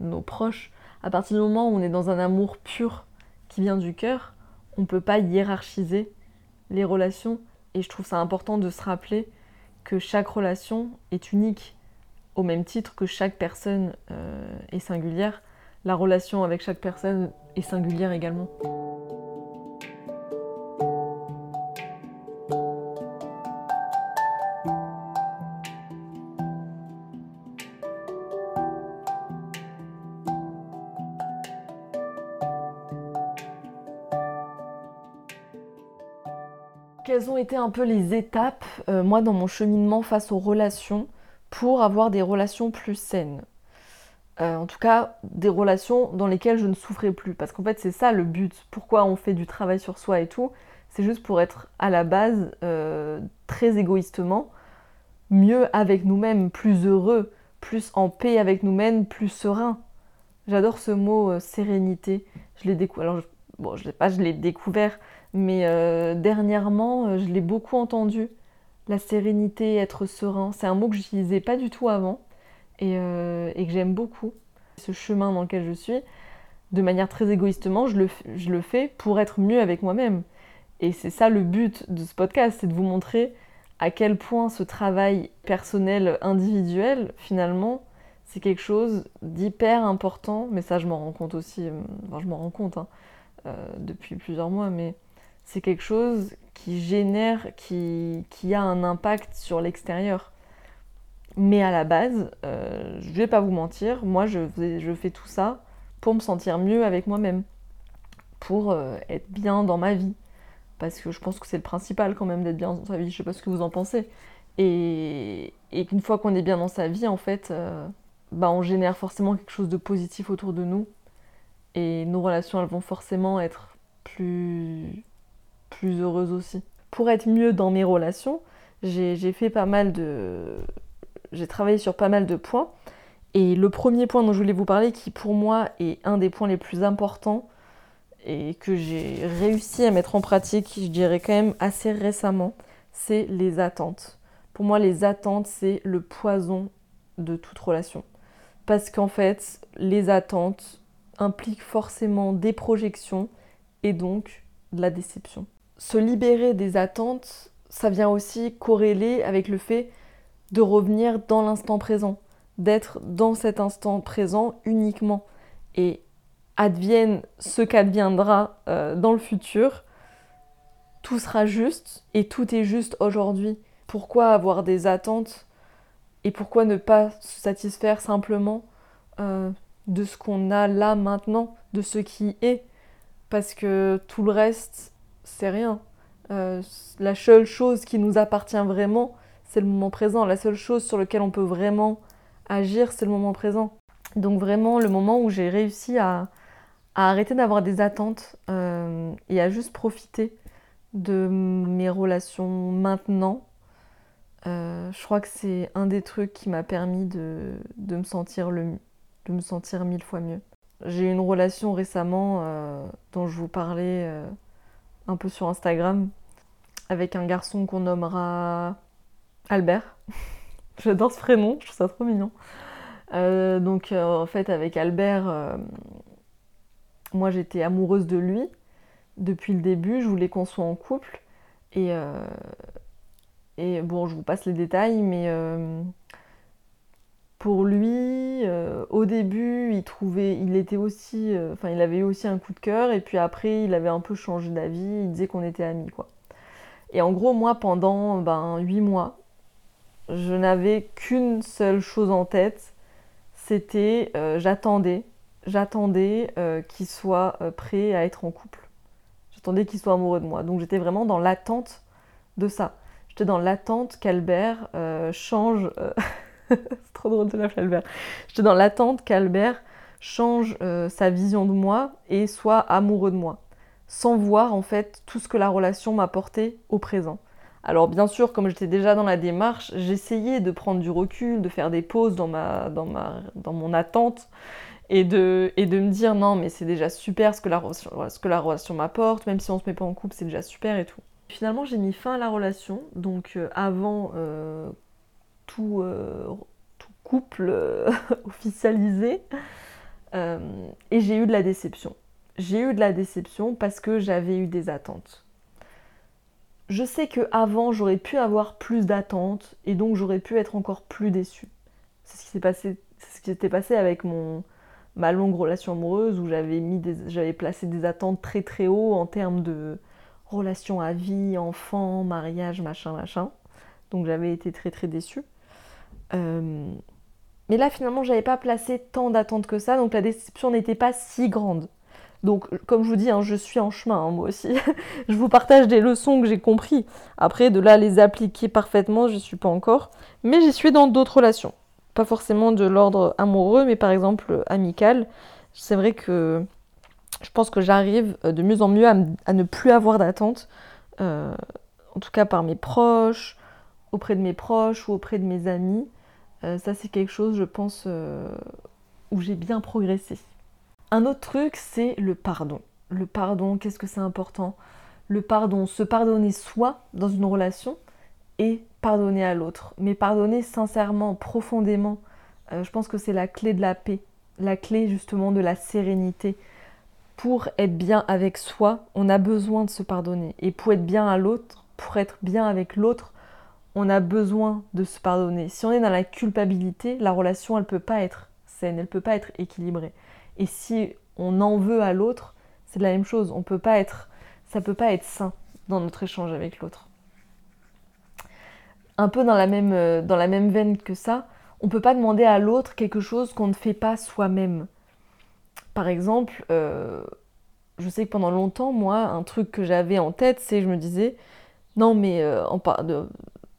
nos proches. À partir du moment où on est dans un amour pur qui vient du cœur, on ne peut pas hiérarchiser les relations. Et je trouve ça important de se rappeler que chaque relation est unique, au même titre que chaque personne est singulière la relation avec chaque personne est singulière également. Quelles ont été un peu les étapes, euh, moi, dans mon cheminement face aux relations, pour avoir des relations plus saines? Euh, en tout cas des relations dans lesquelles je ne souffrais plus. Parce qu'en fait c'est ça le but, pourquoi on fait du travail sur soi et tout, c'est juste pour être à la base euh, très égoïstement mieux avec nous-mêmes, plus heureux, plus en paix avec nous-mêmes, plus serein. J'adore ce mot sérénité. Je l'ai découvert. Bon, je l'ai pas, je l'ai découvert, mais dernièrement, je l'ai beaucoup entendu. La sérénité, être serein, c'est un mot que j'utilisais pas du tout avant. Euh, et, que j'aime beaucoup. Ce chemin dans lequel je suis, de manière très égoïstement, je le, je le fais pour être mieux avec moi-même. Et c'est ça le but de ce podcast, c'est de vous montrer à quel point ce travail personnel, individuel, finalement, c'est quelque chose d'hyper important. Mais ça, je m'en rends compte aussi, euh, enfin, je m'en rends compte hein, euh, depuis plusieurs mois, mais c'est quelque chose qui génère, qui, a un impact sur l'extérieur. Mais à la base, euh, je vais pas vous mentir, moi je, fais tout ça pour me sentir mieux avec moi-même, pour euh, être bien dans ma vie. Parce que je pense que c'est le principal quand même d'être bien dans sa vie, je sais pas ce que vous en pensez. Et, et qu'une fois qu'on est bien dans sa vie, en fait, euh, bah on génère forcément quelque chose de positif autour de nous. Et nos relations, elles vont forcément être plus, plus heureuses aussi. Pour être mieux dans mes relations, j'ai fait pas mal de, j'ai travaillé sur pas mal de points. Et le premier point dont je voulais vous parler, qui pour moi est un des points les plus importants et que j'ai réussi à mettre en pratique, je dirais quand même assez récemment, c'est les attentes. Pour moi, les attentes, c'est le poison de toute relation. Parce qu'en fait, les attentes impliquent forcément des projections et donc de la déception. Se libérer des attentes, ça vient aussi corréler avec le fait de revenir dans l'instant présent, d'être dans cet instant présent uniquement. Et advienne ce qu'adviendra euh, dans le futur, tout sera juste et tout est juste aujourd'hui. Pourquoi avoir des attentes et pourquoi ne pas se satisfaire simplement euh, de ce qu'on a là maintenant, de ce qui est? Parce que tout le reste, c'est rien. Euh, la seule chose qui nous appartient vraiment, c'est le moment présent. La seule chose sur laquelle on peut vraiment agir, c'est le moment présent. Donc vraiment le moment où j'ai réussi à, arrêter d'avoir des attentes euh, et à juste profiter de mes relations maintenant. Euh, je crois que c'est un des trucs qui m'a permis de, me sentir le, de me sentir mille fois mieux. J'ai eu une relation récemment dont je vous parlais un peu sur Instagram avec un garçon qu'on nommera Albert. J'adore ce prénom, je trouve ça trop mignon. Euh, donc euh, en fait avec Albert, euh, moi j'étais amoureuse de lui depuis le début, je voulais qu'on soit en couple. Et, et bon, je vous passe les détails, mais pour lui, au début, il trouvait, il était aussi, enfin, il avait eu aussi un coup de cœur, et puis après, il avait un peu changé d'avis. Il disait qu'on était amis, quoi. Et en gros, moi, pendant ben, 8 mois, je n'avais qu'une seule chose en tête, c'était euh, j'attendais, j'attendais euh, qu'il soit euh, prêt à être en couple. J'attendais qu'il soit amoureux de moi. Donc j'étais vraiment dans l'attente de ça. J'étais dans l'attente qu'Albert change. C'est trop drôle de l'appeler Albert. J'étais dans l'attente qu'Albert change sa vision de moi et soit amoureux de moi sans voir en fait tout ce que la relation m'apportait au présent. Alors bien sûr, comme j'étais déjà dans la démarche, j'essayais de prendre du recul, de faire des pauses dans, ma, dans, ma, dans mon attente et de, et de me dire non mais c'est déjà super ce que la, ce que la relation m'apporte, même si on se met pas en couple c'est déjà super et tout. Finalement j'ai mis fin à la relation, donc euh, avant euh, tout, euh, tout, couple officialisé, et j'ai eu de la déception j'ai eu de la déception parce que j'avais eu des attentes. Je sais que avant j'aurais pu avoir plus d'attentes et donc j'aurais pu être encore plus déçue. C'est ce qui s'est passé, ce qui s'était passé avec mon ma longue relation amoureuse où j'avais mis j'avais placé des attentes très très haut en termes de relation à vie, enfant, mariage, machin machin. Donc j'avais été très très déçue. Euh, mais là finalement j'avais pas placé tant d'attentes que ça, donc la déception n'était pas si grande. Donc, comme je vous dis, hein, je suis en chemin, hein, moi aussi. je vous partage des leçons que j'ai compris. Après, de là les appliquer parfaitement, je ne suis pas encore. Mais j'y suis dans d'autres relations. Pas forcément de l'ordre amoureux, mais par exemple amical. C'est vrai que je pense que j'arrive de mieux en mieux à, ne plus avoir d'attente. Euh, en tout cas par mes proches, auprès de mes proches ou auprès de mes amis. Euh, ça, c'est quelque chose, je pense, euh, où j'ai bien progressé. Un autre truc, c'est le pardon. Le pardon, qu'est-ce que c'est important? Le pardon, se pardonner soi dans une relation et pardonner à l'autre. Mais pardonner sincèrement, profondément, euh, je pense que c'est la clé de la paix, la clé justement de la sérénité. Pour être bien avec soi, on a besoin de se pardonner. Et pour être bien à l'autre, pour être bien avec l'autre, on a besoin de se pardonner. Si on est dans la culpabilité, la relation, elle ne peut pas être saine, elle ne peut pas être équilibrée. Et si on en veut à l'autre, c'est la même chose. On peut pas être, ça peut pas être sain dans notre échange avec l'autre. Un peu dans la même, euh, veine que ça, on peut pas demander à l'autre quelque chose qu'on ne fait pas soi-même. Par exemple, euh, je sais que pendant longtemps, moi, un truc que j'avais en tête, c'est je me disais, non mais euh,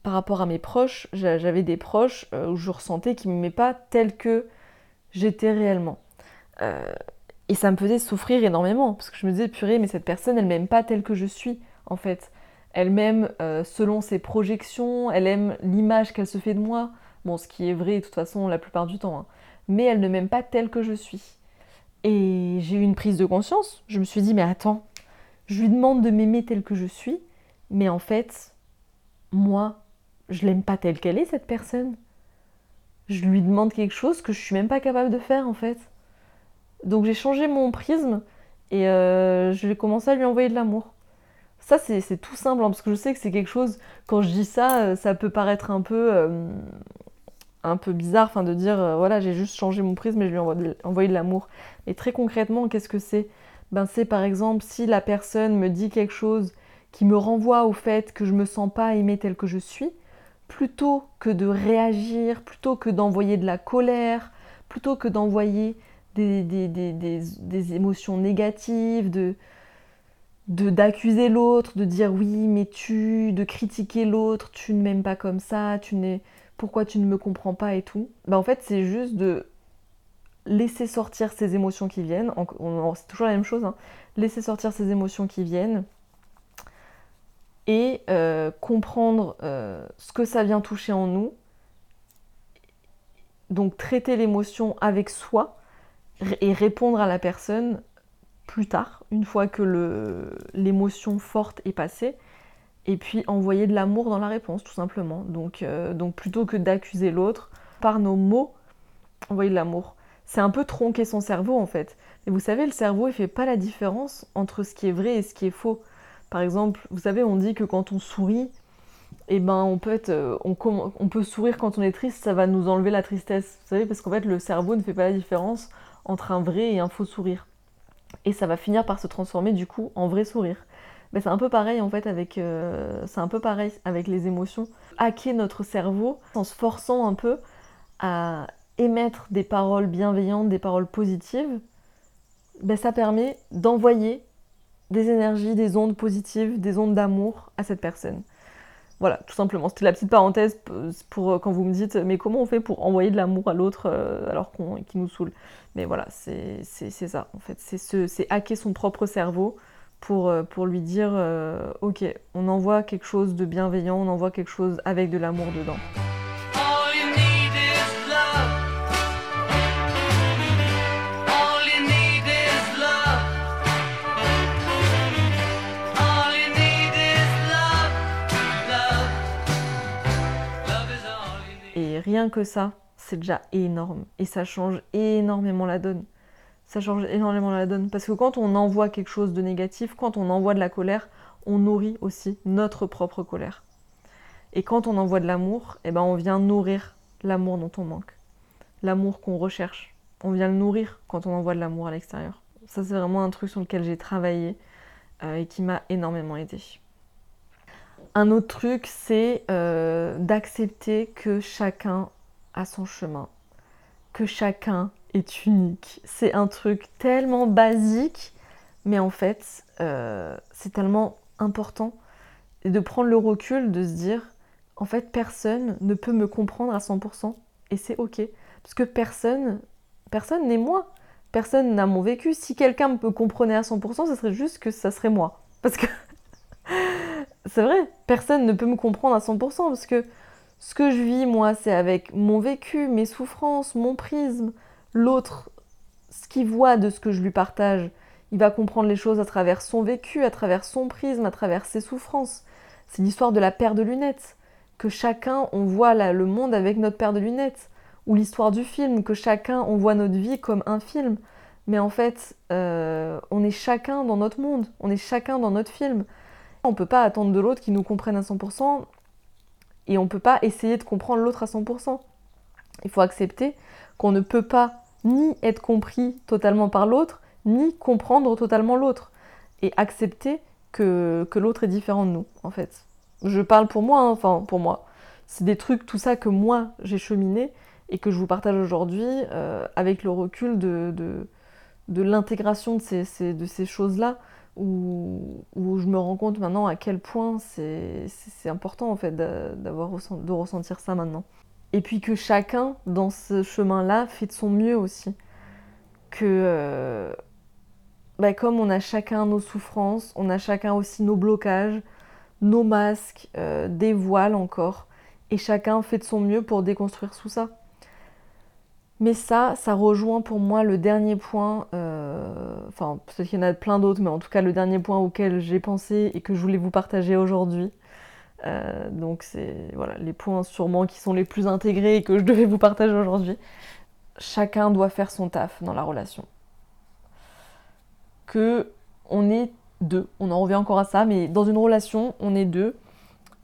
par, rapport à mes proches, j'avais des proches où je ressentais qu'ils ne m'aimaient pas tel que j'étais réellement. Euh, et ça me faisait souffrir énormément, parce que je me disais, purée, mais cette personne, elle m'aime pas telle que je suis, en fait. Elle m'aime euh, selon ses projections, elle aime l'image qu'elle se fait de moi. Bon, ce qui est vrai de toute façon la plupart du temps. Hein. Mais elle ne m'aime pas telle que je suis. Et j'ai eu une prise de conscience. Je me suis dit, mais attends, je lui demande de m'aimer telle que je suis, mais en fait, moi, je l'aime pas telle qu'elle est, cette personne. je lui demande quelque chose que je suis même pas capable de faire en fait. Donc j'ai changé mon prisme et euh, je vais commencer à lui envoyer de l'amour. Ça, c'est tout simple, hein, parce que je sais que c'est quelque chose, quand je dis ça, euh, ça peut paraître un peu, euh, un peu bizarre, enfin de dire, voilà, j'ai juste changé mon prisme et je lui ai envoyé de l'amour. Et très concrètement, qu'est-ce que c'est? Ben c'est par exemple si la personne me dit quelque chose qui me renvoie au fait que je me sens pas aimée telle que je suis, plutôt que de réagir, plutôt que d'envoyer de la colère, plutôt que d'envoyer des, émotions négatives, de d'accuser l'autre, de dire oui mais tu, de critiquer l'autre, tu ne m'aimes pas comme ça, tu n'es pourquoi tu ne me comprends pas et tout. Bah en fait c'est juste de laisser sortir ces émotions qui viennent, c'est toujours la même chose, hein. laisser sortir ces émotions qui viennent et euh, comprendre euh, ce que ça vient toucher en nous. Donc traiter l'émotion avec soi et répondre à la personne plus tard, une fois que l'émotion forte est passée, et puis envoyer de l'amour dans la réponse, tout simplement. Donc, euh, donc plutôt que d'accuser l'autre, par nos mots, envoyer de l'amour. C'est un peu tronquer son cerveau en fait. Et vous savez, le cerveau, il fait pas la différence entre ce qui est vrai et ce qui est faux. Par exemple, vous savez, on dit que quand on sourit, eh ben, on peut, euh, on, peut sourire quand on est triste, ça va nous enlever la tristesse. Vous savez, parce qu'en fait, le cerveau ne fait pas la différence entre un vrai et un faux sourire. Et ça va finir par se transformer du coup en vrai sourire. Mais c'est un peu pareil en fait avec, euh, c'est un peu pareil avec les émotions. Hacker notre cerveau en se forçant un peu à émettre des paroles bienveillantes, des paroles positives, ben, ça permet d'envoyer des énergies, des ondes positives, des ondes d'amour à cette personne. Voilà, tout simplement. C'était la petite parenthèse pour euh, quand vous me dites mais comment on fait pour envoyer de l'amour à l'autre euh, alors qu'on qui nous saoule? Mais voilà, c'est ça en fait. C'est hacker son propre cerveau pour, euh, pour lui dire ok, on envoie quelque chose de bienveillant, on envoie quelque chose avec de l'amour dedans. Rien que ça, c'est déjà énorme. Et ça change énormément la donne. Ça change énormément la donne. Parce que quand on envoie quelque chose de négatif, quand on envoie de la colère, on nourrit aussi notre propre colère. Et quand on envoie de l'amour, eh ben on vient nourrir l'amour dont on manque. L'amour qu'on recherche. On vient le nourrir quand on envoie de l'amour à l'extérieur. Ça, c'est vraiment un truc sur lequel j'ai travaillé euh, et qui m'a énormément aidé. Un autre truc, c'est euh, d'accepter que chacun a son chemin, que chacun est unique. C'est un truc tellement basique, mais en fait, euh, c'est tellement important de prendre le recul, de se dire, en fait, personne ne peut me comprendre à 100%, et c'est ok, parce que personne, personne n'est moi. Personne n'a mon vécu. Si quelqu'un me comprenait à 100%, ce serait juste que ça serait moi. Parce que c'est vrai, personne ne peut me comprendre à 100% parce que ce que je vis, moi, c'est avec mon vécu, mes souffrances, mon prisme. L'autre, ce qu'il voit de ce que je lui partage, il va comprendre les choses à travers son vécu, à travers son prisme, à travers ses souffrances. C'est l'histoire de la paire de lunettes. Que chacun, on voit le monde avec notre paire de lunettes. Ou l'histoire du film, que chacun, on voit notre vie comme un film. Mais en fait, euh, on est chacun dans notre monde, on est chacun dans notre film. On ne peut pas attendre de l'autre qu'il nous comprenne à 100% et on ne peut pas essayer de comprendre l'autre à 100%. Il faut accepter qu'on ne peut pas ni être compris totalement par l'autre, ni comprendre totalement l'autre. Et accepter que, l'autre est différent de nous, en fait. Je parle pour moi, hein, enfin pour moi. C'est des trucs, tout ça que moi j'ai cheminé et que je vous partage aujourd'hui euh, avec le recul de, l'intégration de ces choses-là où, je me rends compte maintenant à quel point c'est important en fait d'avoir de ressentir ça maintenant. Et puis que chacun dans ce chemin-là fait de son mieux aussi. Que euh, bah, comme on a chacun nos souffrances, on a chacun aussi nos blocages, nos masques, euh, des voiles encore, et chacun fait de son mieux pour déconstruire tout ça. Mais ça, ça rejoint pour moi le dernier point, euh, enfin peut-être qu'il y en a plein d'autres, mais en tout cas le dernier point auquel j'ai pensé et que je voulais vous partager aujourd'hui. Euh, donc c'est voilà les points sûrement qui sont les plus intégrés et que je devais vous partager aujourd'hui. Chacun doit faire son taf dans la relation. Que on est deux, on en revient encore à ça, mais dans une relation on est deux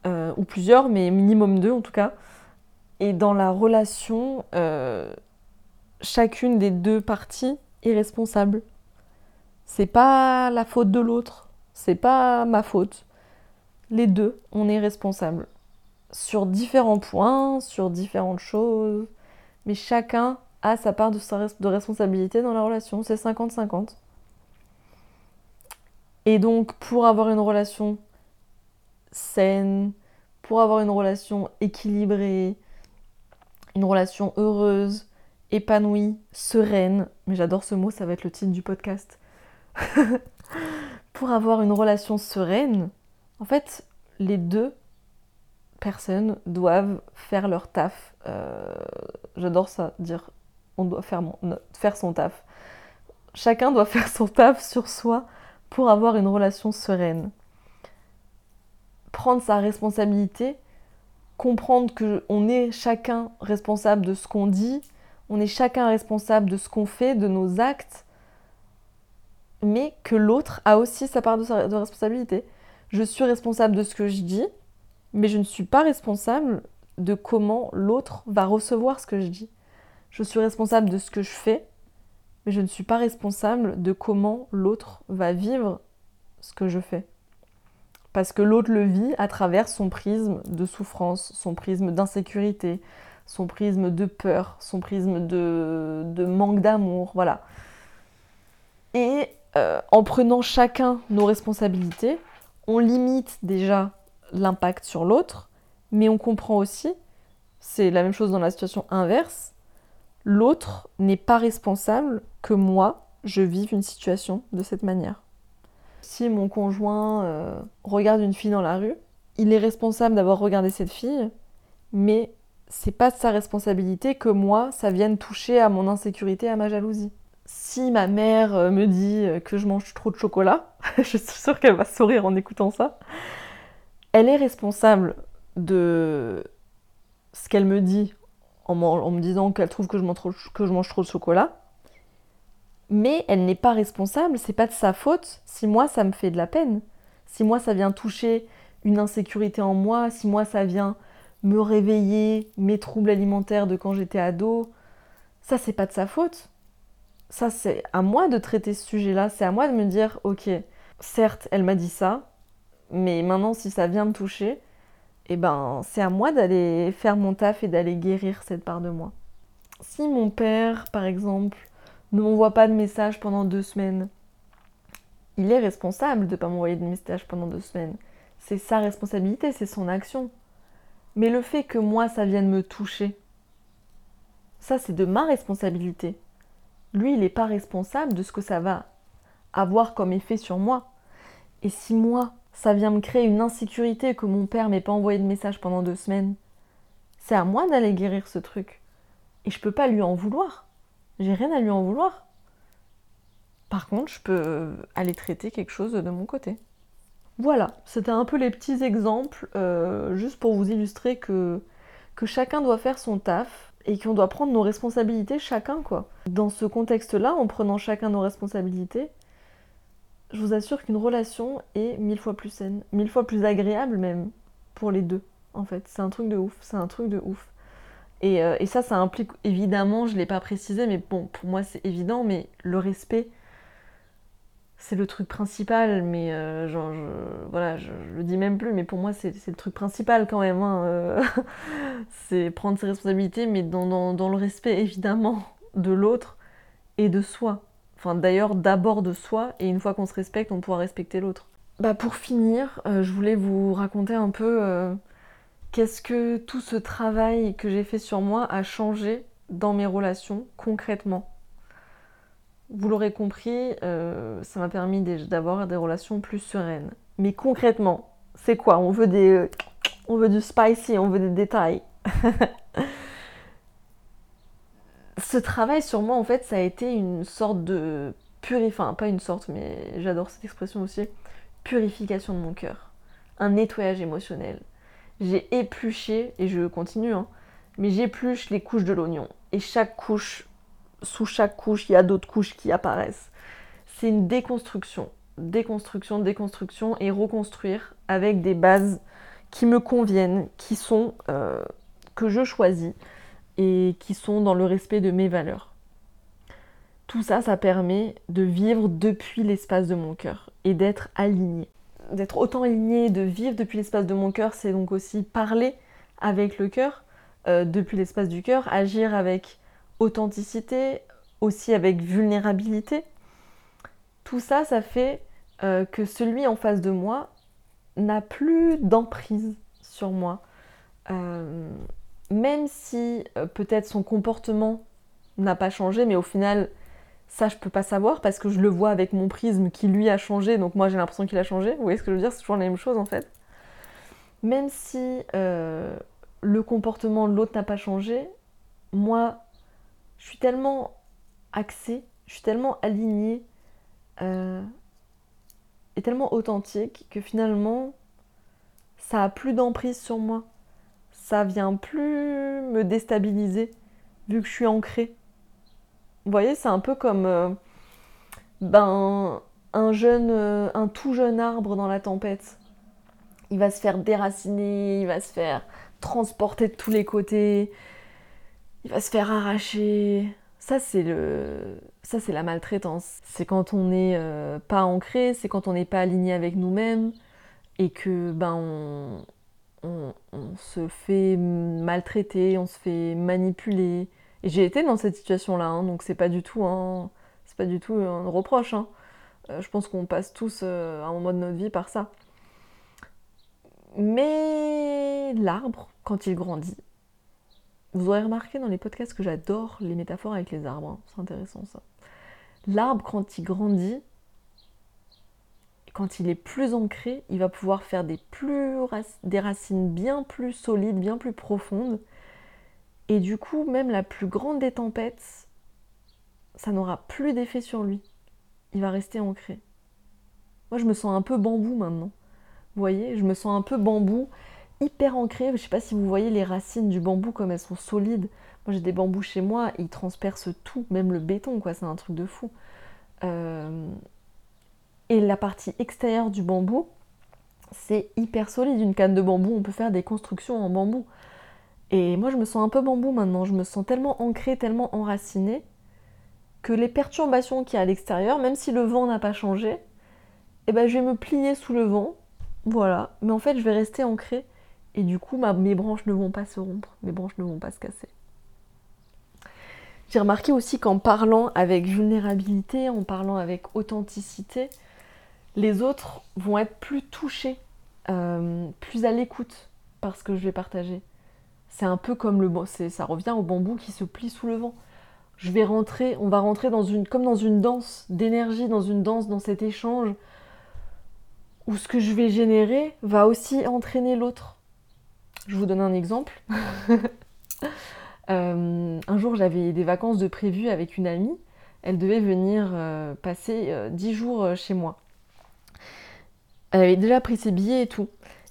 euh, ou plusieurs, mais minimum deux en tout cas. Et dans la relation, chacune des deux parties est responsable. C'est pas la faute de l'autre, c'est pas ma faute. Les deux, on est responsable. Sur différents points, sur différentes choses, mais chacun a sa part de, de responsabilité dans la relation, c'est 50-50. Et donc, pour avoir une relation saine, pour avoir une relation équilibrée, une relation heureuse, épanouie, sereine, mais j'adore ce mot, ça va être le titre du podcast. pour avoir une relation sereine, en fait, les deux personnes doivent faire leur taf. Euh, j'adore ça, dire on doit faire, faire son taf. Chacun doit faire son taf sur soi pour avoir une relation sereine. Prendre sa responsabilité, comprendre que on est chacun responsable de ce qu'on dit, on est chacun responsable de ce qu'on fait, de nos actes, mais que l'autre a aussi sa part de, responsabilité. Je suis responsable de ce que je dis, mais je ne suis pas responsable de comment l'autre va recevoir ce que je dis. Je suis responsable de ce que je fais, mais je ne suis pas responsable de comment l'autre va vivre ce que je fais. Parce que l'autre le vit à travers son prisme de souffrance, son prisme d'insécurité, son prisme de peur, son prisme de, manque d'amour, voilà. Et euh, en prenant chacun nos responsabilités, on limite déjà l'impact sur l'autre, mais on comprend aussi, c'est la même chose dans la situation inverse, l'autre n'est pas responsable que moi, je vive une situation de cette manière. Si mon conjoint euh, regarde une fille dans la rue, il est responsable d'avoir regardé cette fille, mais c'est pas de sa responsabilité que moi, ça vienne toucher à mon insécurité, à ma jalousie. Si ma mère euh, me dit euh, que je mange trop de chocolat, je suis sûre qu'elle va sourire en écoutant ça, elle est responsable de ce qu'elle me dit en, me disant qu'elle trouve que je, trop, que je mange trop de chocolat. Mais elle n'est pas responsable, c'est pas de sa faute si moi ça me fait de la peine. Si moi ça vient toucher une insécurité en moi, si moi ça vient me réveiller, mes troubles alimentaires de quand j'étais ado, ça c'est pas de sa faute. Ça c'est à moi de traiter ce sujet-là, c'est à moi de me dire ok, certes elle m'a dit ça, mais maintenant si ça vient me toucher, eh ben c'est à moi d'aller faire mon taf et d'aller guérir cette part de moi. Si mon père, par exemple, ne m'envoie pas de message pendant deux semaines, il est responsable de ne pas m'envoyer de message pendant deux semaines. C'est sa responsabilité, c'est son action. Mais le fait que moi, ça vienne me toucher, ça, c'est de ma responsabilité. Lui, il n'est pas responsable de ce que ça va avoir comme effet sur moi. Et si moi, ça vient me créer une insécurité que mon père m'ait pas envoyé de message pendant deux semaines, c'est à moi d'aller guérir ce truc. Et je peux pas lui en vouloir. J'ai rien à lui en vouloir. Par contre, je peux aller traiter quelque chose de mon côté. Voilà, c'était un peu les petits exemples, euh, juste pour vous illustrer que, chacun doit faire son taf et qu'on doit prendre nos responsabilités chacun, quoi. Dans ce contexte-là, en prenant chacun nos responsabilités, je vous assure qu'une relation est mille fois plus saine, mille fois plus agréable même pour les deux, en fait. C'est un truc de ouf, c'est un truc de ouf. Et, euh, et ça, ça implique évidemment, je ne l'ai pas précisé, mais bon, pour moi c'est évident, mais le respect c'est le truc principal, mais euh, je, voilà, je, le dis même plus, mais pour moi, c'est le truc principal quand même. Hein, euh. c'est prendre ses responsabilités, mais dans, le respect évidemment de l'autre et de soi. Enfin, d'ailleurs, d'abord de soi, et une fois qu'on se respecte, on pourra respecter l'autre. Bah, pour finir, euh, je voulais vous raconter un peu qu'est-ce que tout ce travail que j'ai fait sur moi a changé dans mes relations concrètement. Vous l'aurez compris, euh, ça m'a permis d'avoir des relations plus sereines. Mais concrètement, c'est quoi? On veut des, euh, on veut du spicy, on veut des détails. Ce travail sur moi, en fait, ça a été une sorte de purification, pas une sorte, mais j'adore cette expression aussi, purification de mon cœur, un nettoyage émotionnel. j'ai épluché, et je continue, hein, mais j'épluche les couches de l'oignon. Et chaque couche, sous chaque couche, il y a d'autres couches qui apparaissent. C'est une déconstruction, déconstruction, déconstruction et reconstruire avec des bases qui me conviennent, qui sont euh, que je choisis et qui sont dans le respect de mes valeurs. Tout ça, ça permet de vivre depuis l'espace de mon cœur et d'être aligné. D'être autant aligné, de vivre depuis l'espace de mon cœur, c'est donc aussi parler avec le cœur, euh, depuis l'espace du cœur, agir avec authenticité, aussi avec vulnérabilité. Tout ça, ça fait euh, que celui en face de moi n'a plus d'emprise sur moi. Euh, même si peut-être son comportement n'a pas changé, mais au final, ça, je peux pas savoir parce que je le vois avec mon prisme qui lui a changé, donc moi j'ai l'impression qu'il a changé. Vous voyez ce que je veux dire? C'est toujours la même chose en fait. Même si euh, le comportement de l'autre n'a pas changé, moi, je suis tellement axée, je suis tellement alignée euh, et tellement authentique que finalement, ça a plus d'emprise sur moi. Ça vient plus me déstabiliser vu que je suis ancrée. Vous voyez, c'est un peu comme euh, ben, un jeune, euh, un tout jeune arbre dans la tempête. Il va se faire déraciner, il va se faire transporter de tous les côtés, il va se faire arracher. Ça, c'est le, ça c'est la maltraitance. C'est quand on n'est euh, pas ancré, c'est quand on n'est pas aligné avec nous-mêmes et que ben on, se fait maltraiter, on se fait manipuler, et j'ai été dans cette situation-là, hein, donc c'est pas du tout un, c'est pas du tout un reproche. Hein. Euh, je pense qu'on passe tous euh, à un moment de notre vie par ça. Mais l'arbre, quand il grandit, vous aurez remarqué dans les podcasts que j'adore les métaphores avec les arbres. Hein. C'est intéressant ça. L'arbre, quand il grandit, quand il est plus ancré, il va pouvoir faire des, des racines bien plus solides, bien plus profondes et du coup, même la plus grande des tempêtes, ça n'aura plus d'effet sur lui. Il va rester ancré. Moi, je me sens un peu bambou maintenant. Vous voyez, je me sens un peu bambou, hyper ancré. Je sais pas si vous voyez les racines du bambou comme elles sont solides. Moi, j'ai des bambous chez moi, ils transpercent tout, même le béton, quoi. C'est un truc de fou. Euh, et la partie extérieure du bambou, c'est hyper solide. Une canne de bambou, on peut faire des constructions en bambou. Et moi, je me sens un peu bambou maintenant. Je me sens tellement ancrée, tellement enracinée, que les perturbations qu'il y a à l'extérieur, même si le vent n'a pas changé, eh ben, je vais me plier sous le vent. Voilà. Mais en fait, je vais rester ancrée. Et du coup, mes branches ne vont pas se rompre. Mes branches ne vont pas se casser. J'ai remarqué aussi qu'en parlant avec vulnérabilité, en parlant avec authenticité, les autres vont être plus touchés, euh, plus à l'écoute par ce que je vais partager. C'est un peu comme le ça revient au bambou qui se plie sous le vent. Je vais rentrer, on va rentrer dans une comme dans une danse d'énergie, dans une danse dans cet échange où ce que je vais générer va aussi entraîner l'autre. Je vous donne un exemple. Euh, un jour, j'avais des vacances de prévu avec une amie. Elle devait venir euh, passer euh, dix jours chez moi. Elle avait déjà pris ses billets et tout.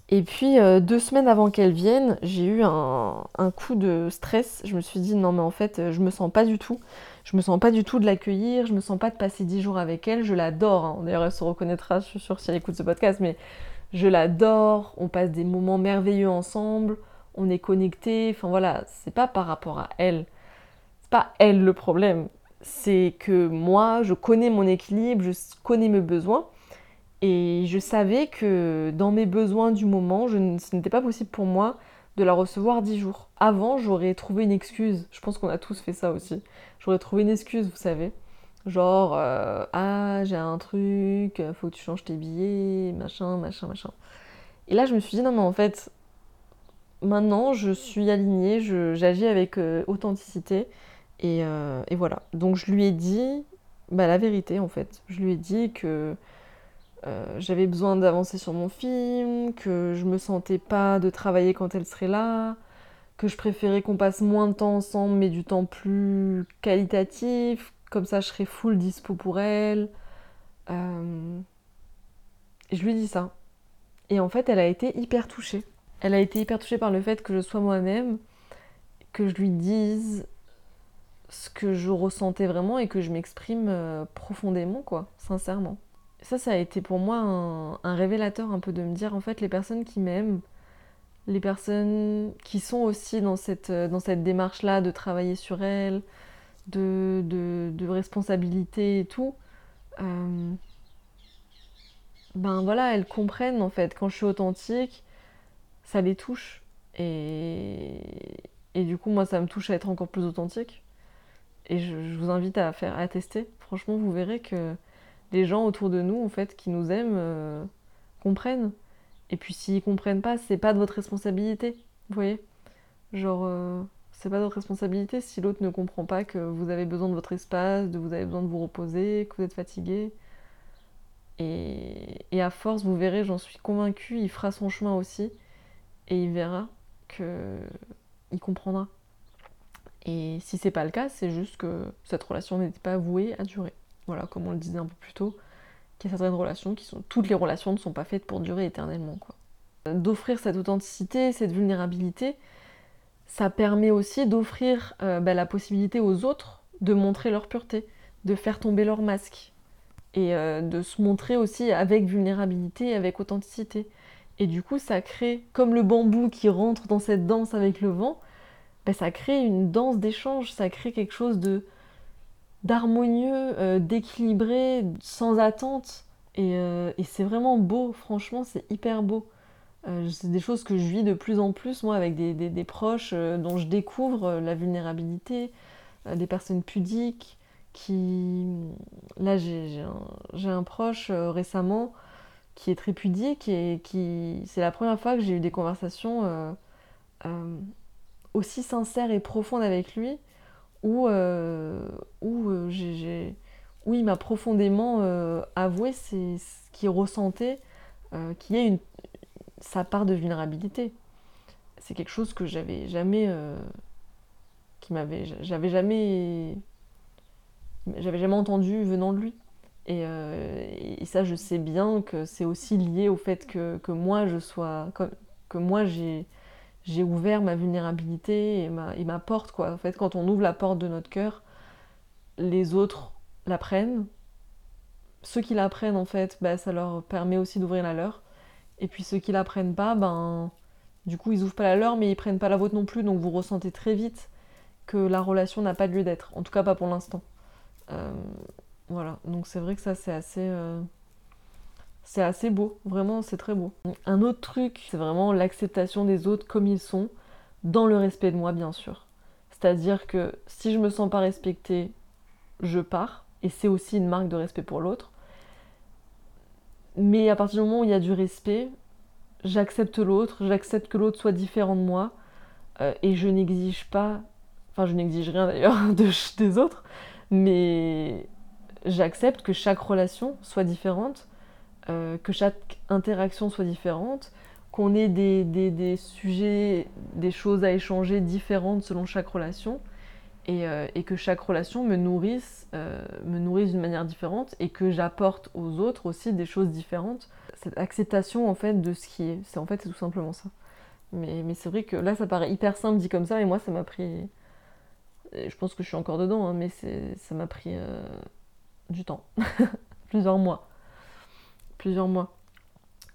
Et puis euh, deux semaines avant qu'elle vienne, j'ai eu un, coup de stress. Je me suis dit non mais en fait je me sens pas du tout. Je me sens pas du tout de l'accueillir, je me sens pas de passer dix jours avec elle. Je l'adore. Hein. D'ailleurs elle se reconnaîtra, je suis sûre si elle écoute ce podcast, mais je l'adore. On passe des moments merveilleux ensemble. On est connectés. Enfin voilà, c'est pas par rapport à elle. C'est pas elle le problème. C'est que moi je connais mon équilibre, je connais mes besoins. Et je savais que dans mes besoins du moment, ce n'était pas possible pour moi de la recevoir dix jours. Avant, j'aurais trouvé une excuse. Je pense qu'on a tous fait ça aussi. J'aurais trouvé une excuse, vous savez. Genre, euh, ah, j'ai un truc, faut que tu changes tes billets, machin, machin, machin. Et là, je me suis dit, non, mais en fait, maintenant, je suis alignée, j'agis avec euh, authenticité. Et, euh, et, voilà. Donc, je lui ai dit bah, la vérité, en fait. Je lui ai dit que j'avais besoin d'avancer sur mon film, que je me sentais pas de travailler quand elle serait là, que je préférais qu'on passe moins de temps ensemble mais du temps plus qualitatif, comme ça je serais full dispo pour elle. Euh, je lui dis ça. Et en fait, elle a été hyper touchée. elle a été hyper touchée par le fait que je sois moi-même, que je lui dise ce que je ressentais vraiment et que je m'exprime euh, profondément, quoi, sincèrement. Ça, ça a été pour moi un, révélateur un peu de me dire, en fait, les personnes qui m'aiment, les personnes qui sont aussi dans cette, euh, dans cette démarche-là de travailler sur elles, de, de, responsabilité et tout, euh, ben voilà, elles comprennent en fait, quand je suis authentique, ça les touche. Et, et du coup, moi, ça me touche à être encore plus authentique. Et je, vous invite à faire à tester. Franchement, vous verrez que les gens autour de nous, en fait, qui nous aiment, euh, comprennent. Et puis s'ils comprennent pas, c'est pas de votre responsabilité. Vous voyez Genre, euh, c'est pas votre responsabilité si l'autre ne comprend pas que vous avez besoin de votre espace, que vous avez besoin de vous reposer, que vous êtes fatigué. Et, et à force, vous verrez, j'en suis convaincue, il fera son chemin aussi. Et il verra que il comprendra. Et si c'est pas le cas, c'est juste que cette relation n'était pas vouée à durer. Voilà, comme on le disait un peu plus tôt, qu'il y a certaines relations qui sont. Toutes les relations ne sont pas faites pour durer éternellement, quoi. D'offrir cette authenticité, cette vulnérabilité, ça permet aussi d'offrir euh, bah, la possibilité aux autres de montrer leur pureté, de faire tomber leur masque et euh, de se montrer aussi avec vulnérabilité, avec authenticité. Et du coup, ça crée, comme le bambou qui rentre dans cette danse avec le vent, ben, ça crée une danse d'échange, ça crée quelque chose de d'harmonieux, euh, d'équilibré, sans attente. Et, c'est vraiment beau, franchement, c'est hyper beau. Euh, c'est des choses que je vis de plus en plus, moi, avec des, proches dont je découvre la vulnérabilité, des personnes pudiques qui... Là, j'ai un, un, proche récemment qui est très pudique et qui... C'est la première fois que j'ai eu des conversations aussi sincère et profonde avec lui, où, euh, où, euh, où il m'a profondément euh, avoué ce qu'il ressentait, qu'il y ait une, sa part de vulnérabilité. C'est quelque chose que j'avais jamais, qui m'avait, j'avais jamais, j'avais jamais entendu venant de lui. Et, et, ça, je sais bien que c'est aussi lié au fait que, que moi, je sois, que, moi, j'ai, j'ai ouvert ma vulnérabilité et ma, et porte. Quoi. En fait, quand on ouvre la porte de notre cœur, les autres la prennent. Ceux qui la prennent, en fait, bah, ça leur permet aussi d'ouvrir la leur. Et puis ceux qui la prennent pas, ben, du coup, ils ouvrent pas la leur, mais ils prennent pas la vôtre non plus. Donc vous ressentez très vite que la relation n'a pas lieu d'être. En tout cas, pas pour l'instant. Euh, voilà. Donc c'est vrai que ça, c'est assez. Euh, c'est assez beau, vraiment c'est très beau. Un autre truc, c'est vraiment l'acceptation des autres comme ils sont, dans le respect de moi bien sûr. C'est-à-dire que si je me sens pas respectée, je pars, et c'est aussi une marque de respect pour l'autre. Mais à partir du moment où il y a du respect, j'accepte l'autre, j'accepte que l'autre soit différent de moi, euh, et je n'exige pas, enfin je n'exige rien d'ailleurs des autres, mais j'accepte que chaque relation soit différente euh, que chaque interaction soit différente, qu'on ait des, des, sujets, des choses à échanger différentes selon chaque relation, et, euh, et que chaque relation me nourrisse, euh, me nourrisse d'une manière différente, et que j'apporte aux autres aussi des choses différentes. Cette acceptation en fait de ce qui est, c'est en fait c'est tout simplement ça. Mais, c'est vrai que là ça paraît hyper simple dit comme ça, et moi ça m'a pris, je pense que je suis encore dedans, hein, mais ça m'a pris du temps, plusieurs mois plusieurs mois.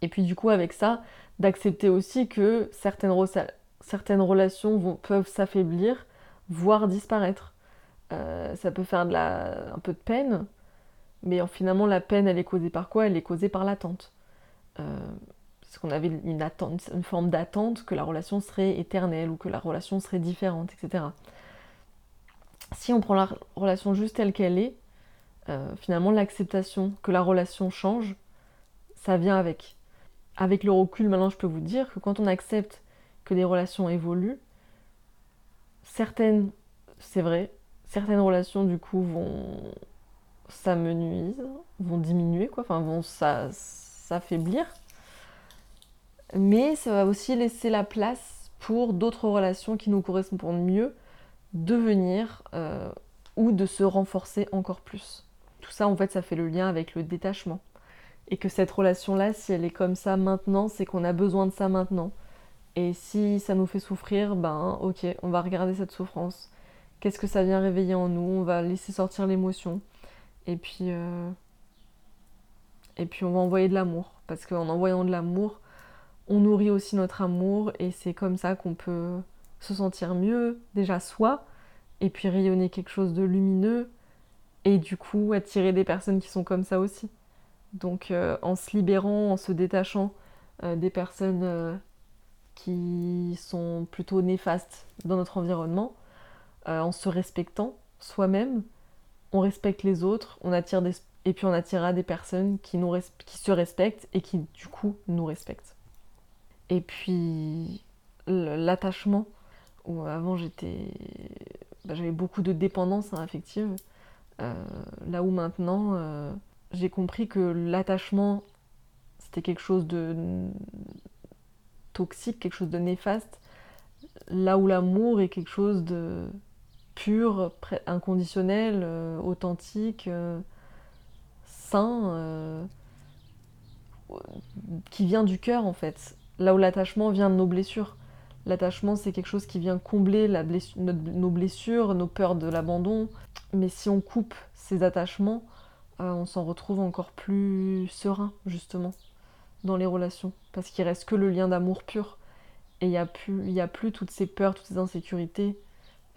Et puis du coup avec ça, d'accepter aussi que certaines, relations peuvent s'affaiblir, voire disparaître. Euh, ça peut faire un peu de peine, mais finalement la peine elle est causée par quoi? Elle est causée par l'attente. Euh, parce qu'on avait une, attente, une forme d'attente que la relation serait éternelle ou que la relation serait différente, etc. Si on prend la relation juste telle qu'elle est, euh, finalement l'acceptation que la relation change, ça vient avec. Avec le recul, maintenant, je peux vous dire que quand on accepte que les relations évoluent, certaines, c'est vrai, certaines relations, du coup, vont s'amenuiser, vont diminuer, quoi, enfin, vont s'affaiblir. Mais ça va aussi laisser la place pour d'autres relations qui nous correspondent mieux de venir euh, ou de se renforcer encore plus. Tout ça, en fait, ça fait le lien avec le détachement et que cette relation-là, si elle est comme ça maintenant, c'est qu'on a besoin de ça maintenant. Et si ça nous fait souffrir, ben ok, on va regarder cette souffrance. Qu'est-ce que ça vient réveiller en nous? On va laisser sortir l'émotion. Et puis, euh, et puis on va envoyer de l'amour. Parce qu'en envoyant de l'amour, on nourrit aussi notre amour. Et c'est comme ça qu'on peut se sentir mieux, déjà soi, et puis rayonner quelque chose de lumineux. Et du coup, attirer des personnes qui sont comme ça aussi. Donc euh, en se libérant, en se détachant euh, des personnes qui sont plutôt néfastes dans notre environnement, euh, en se respectant soi-même, on respecte les autres, on attire des, et puis on attirera des personnes qui, nous qui se respectent et qui du coup nous respectent. Et puis l'attachement, où avant j'étais, bah, j'avais beaucoup de dépendance hein, affective, euh, là où maintenant euh, j'ai compris que l'attachement c'était quelque chose de toxique, quelque chose de néfaste, là où l'amour est quelque chose de pur, inconditionnel, euh, authentique, euh, sain, euh, qui vient du cœur en fait. Là où l'attachement vient de nos blessures. L'attachement, c'est quelque chose qui vient combler nos blessures, nos peurs de l'abandon. Mais si on coupe ces attachements, on s'en retrouve encore plus serein, justement dans les relations, parce qu'il reste que le lien d'amour pur. Et il n'y a, plus, a plus toutes ces peurs, toutes ces insécurités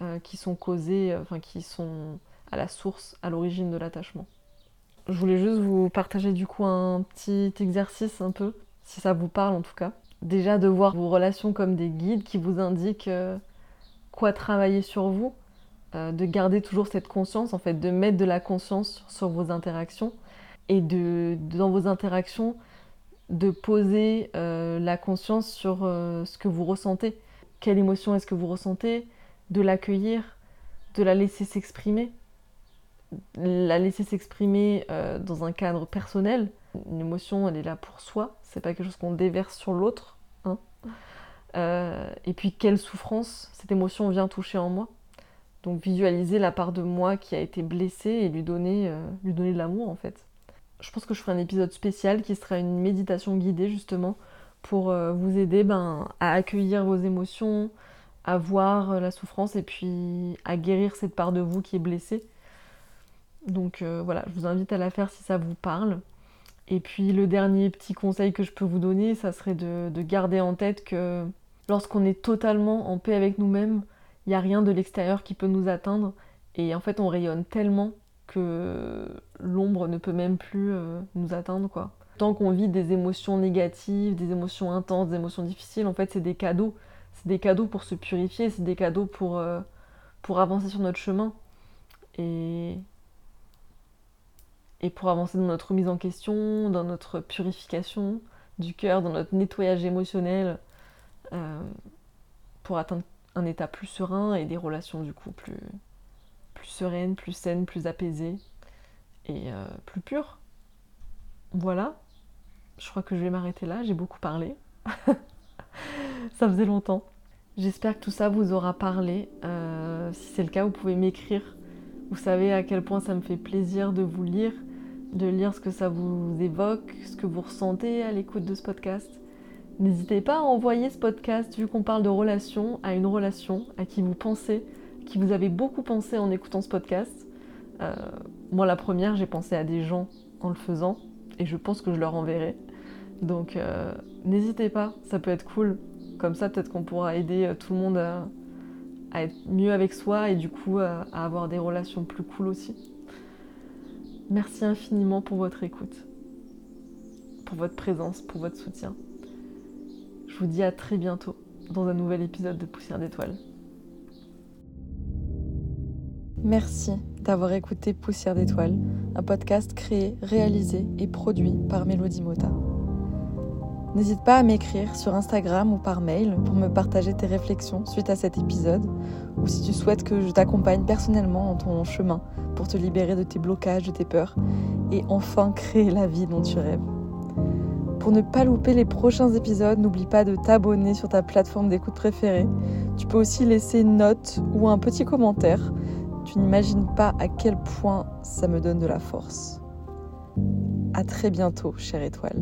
euh, qui sont causées, euh, enfin qui sont à la source, à l'origine de l'attachement. Je voulais juste vous partager du coup un petit exercice un peu, si ça vous parle en tout cas. Déjà de voir vos relations comme des guides qui vous indiquent euh, quoi travailler sur vous, de garder toujours cette conscience, en fait, de mettre de la conscience sur vos interactions et de dans vos interactions de poser euh, la conscience sur euh, ce que vous ressentez. Quelle émotion est-ce que vous ressentez? De l'accueillir, de la laisser s'exprimer. La laisser s'exprimer euh, dans un cadre personnel. Une émotion, elle est là pour soi, c'est pas quelque chose qu'on déverse sur l'autre. Hein. et puis, quelle souffrance cette émotion vient toucher en moi. Donc, visualiser la part de moi qui a été blessée et lui donner, lui donner de l'amour en fait je pense que je ferai un épisode spécial qui sera une méditation guidée justement pour euh, vous aider ben, à accueillir vos émotions, à voir euh, la souffrance et puis à guérir cette part de vous qui est blessée. Donc euh, voilà, je vous invite à la faire si ça vous parle. Et puis le dernier petit conseil que je peux vous donner, ça serait de, de garder en tête que lorsqu'on est totalement en paix avec nous-mêmes, il n'y a rien de l'extérieur qui peut nous atteindre. Et en fait, on rayonne tellement que l'ombre ne peut même plus euh, nous atteindre quoi. Tant qu'on vit des émotions négatives, des émotions intenses, des émotions difficiles, en fait c'est des cadeaux. C'est des cadeaux pour se purifier, c'est des cadeaux pour, euh, avancer sur notre chemin. Et, et pour avancer dans notre remise en question, dans notre purification du cœur, dans notre nettoyage émotionnel, euh, pour atteindre un état plus serein et des relations du coup plus, plus sereine, plus saine, plus apaisée et euh, plus pure. Voilà, je crois que je vais m'arrêter là, j'ai beaucoup parlé. ça faisait longtemps. J'espère que tout ça vous aura parlé. Euh, si c'est le cas, vous pouvez m'écrire. Vous savez à quel point ça me fait plaisir de vous lire, de lire ce que ça vous évoque, ce que vous ressentez à l'écoute de ce podcast. N'hésitez pas à envoyer ce podcast, vu qu'on parle de relation, à une relation à qui vous pensez qui vous avez beaucoup pensé en écoutant ce podcast. Euh, moi, la première, j'ai pensé à des gens en le faisant et je pense que je leur enverrai. Donc, euh, n'hésitez pas, ça peut être cool. Comme ça, peut-être qu'on pourra aider euh, tout le monde à, être mieux avec soi et du coup à, avoir des relations plus cool aussi. Merci infiniment pour votre écoute, pour votre présence, pour votre soutien. Je vous dis à très bientôt dans un nouvel épisode de Poussière d'étoiles. Merci d'avoir écouté Poussière d'étoiles, un podcast créé, réalisé et produit par Mélodie Mota. N'hésite pas à m'écrire sur Instagram ou par mail pour me partager tes réflexions suite à cet épisode ou si tu souhaites que je t'accompagne personnellement dans ton chemin pour te libérer de tes blocages, de tes peurs et enfin créer la vie dont tu rêves. Pour ne pas louper les prochains épisodes, n'oublie pas de t'abonner sur ta plateforme d'écoute préférée. Tu peux aussi laisser une note ou un petit commentaire tu n'imagines pas à quel point ça me donne de la force. À très bientôt, chère étoile.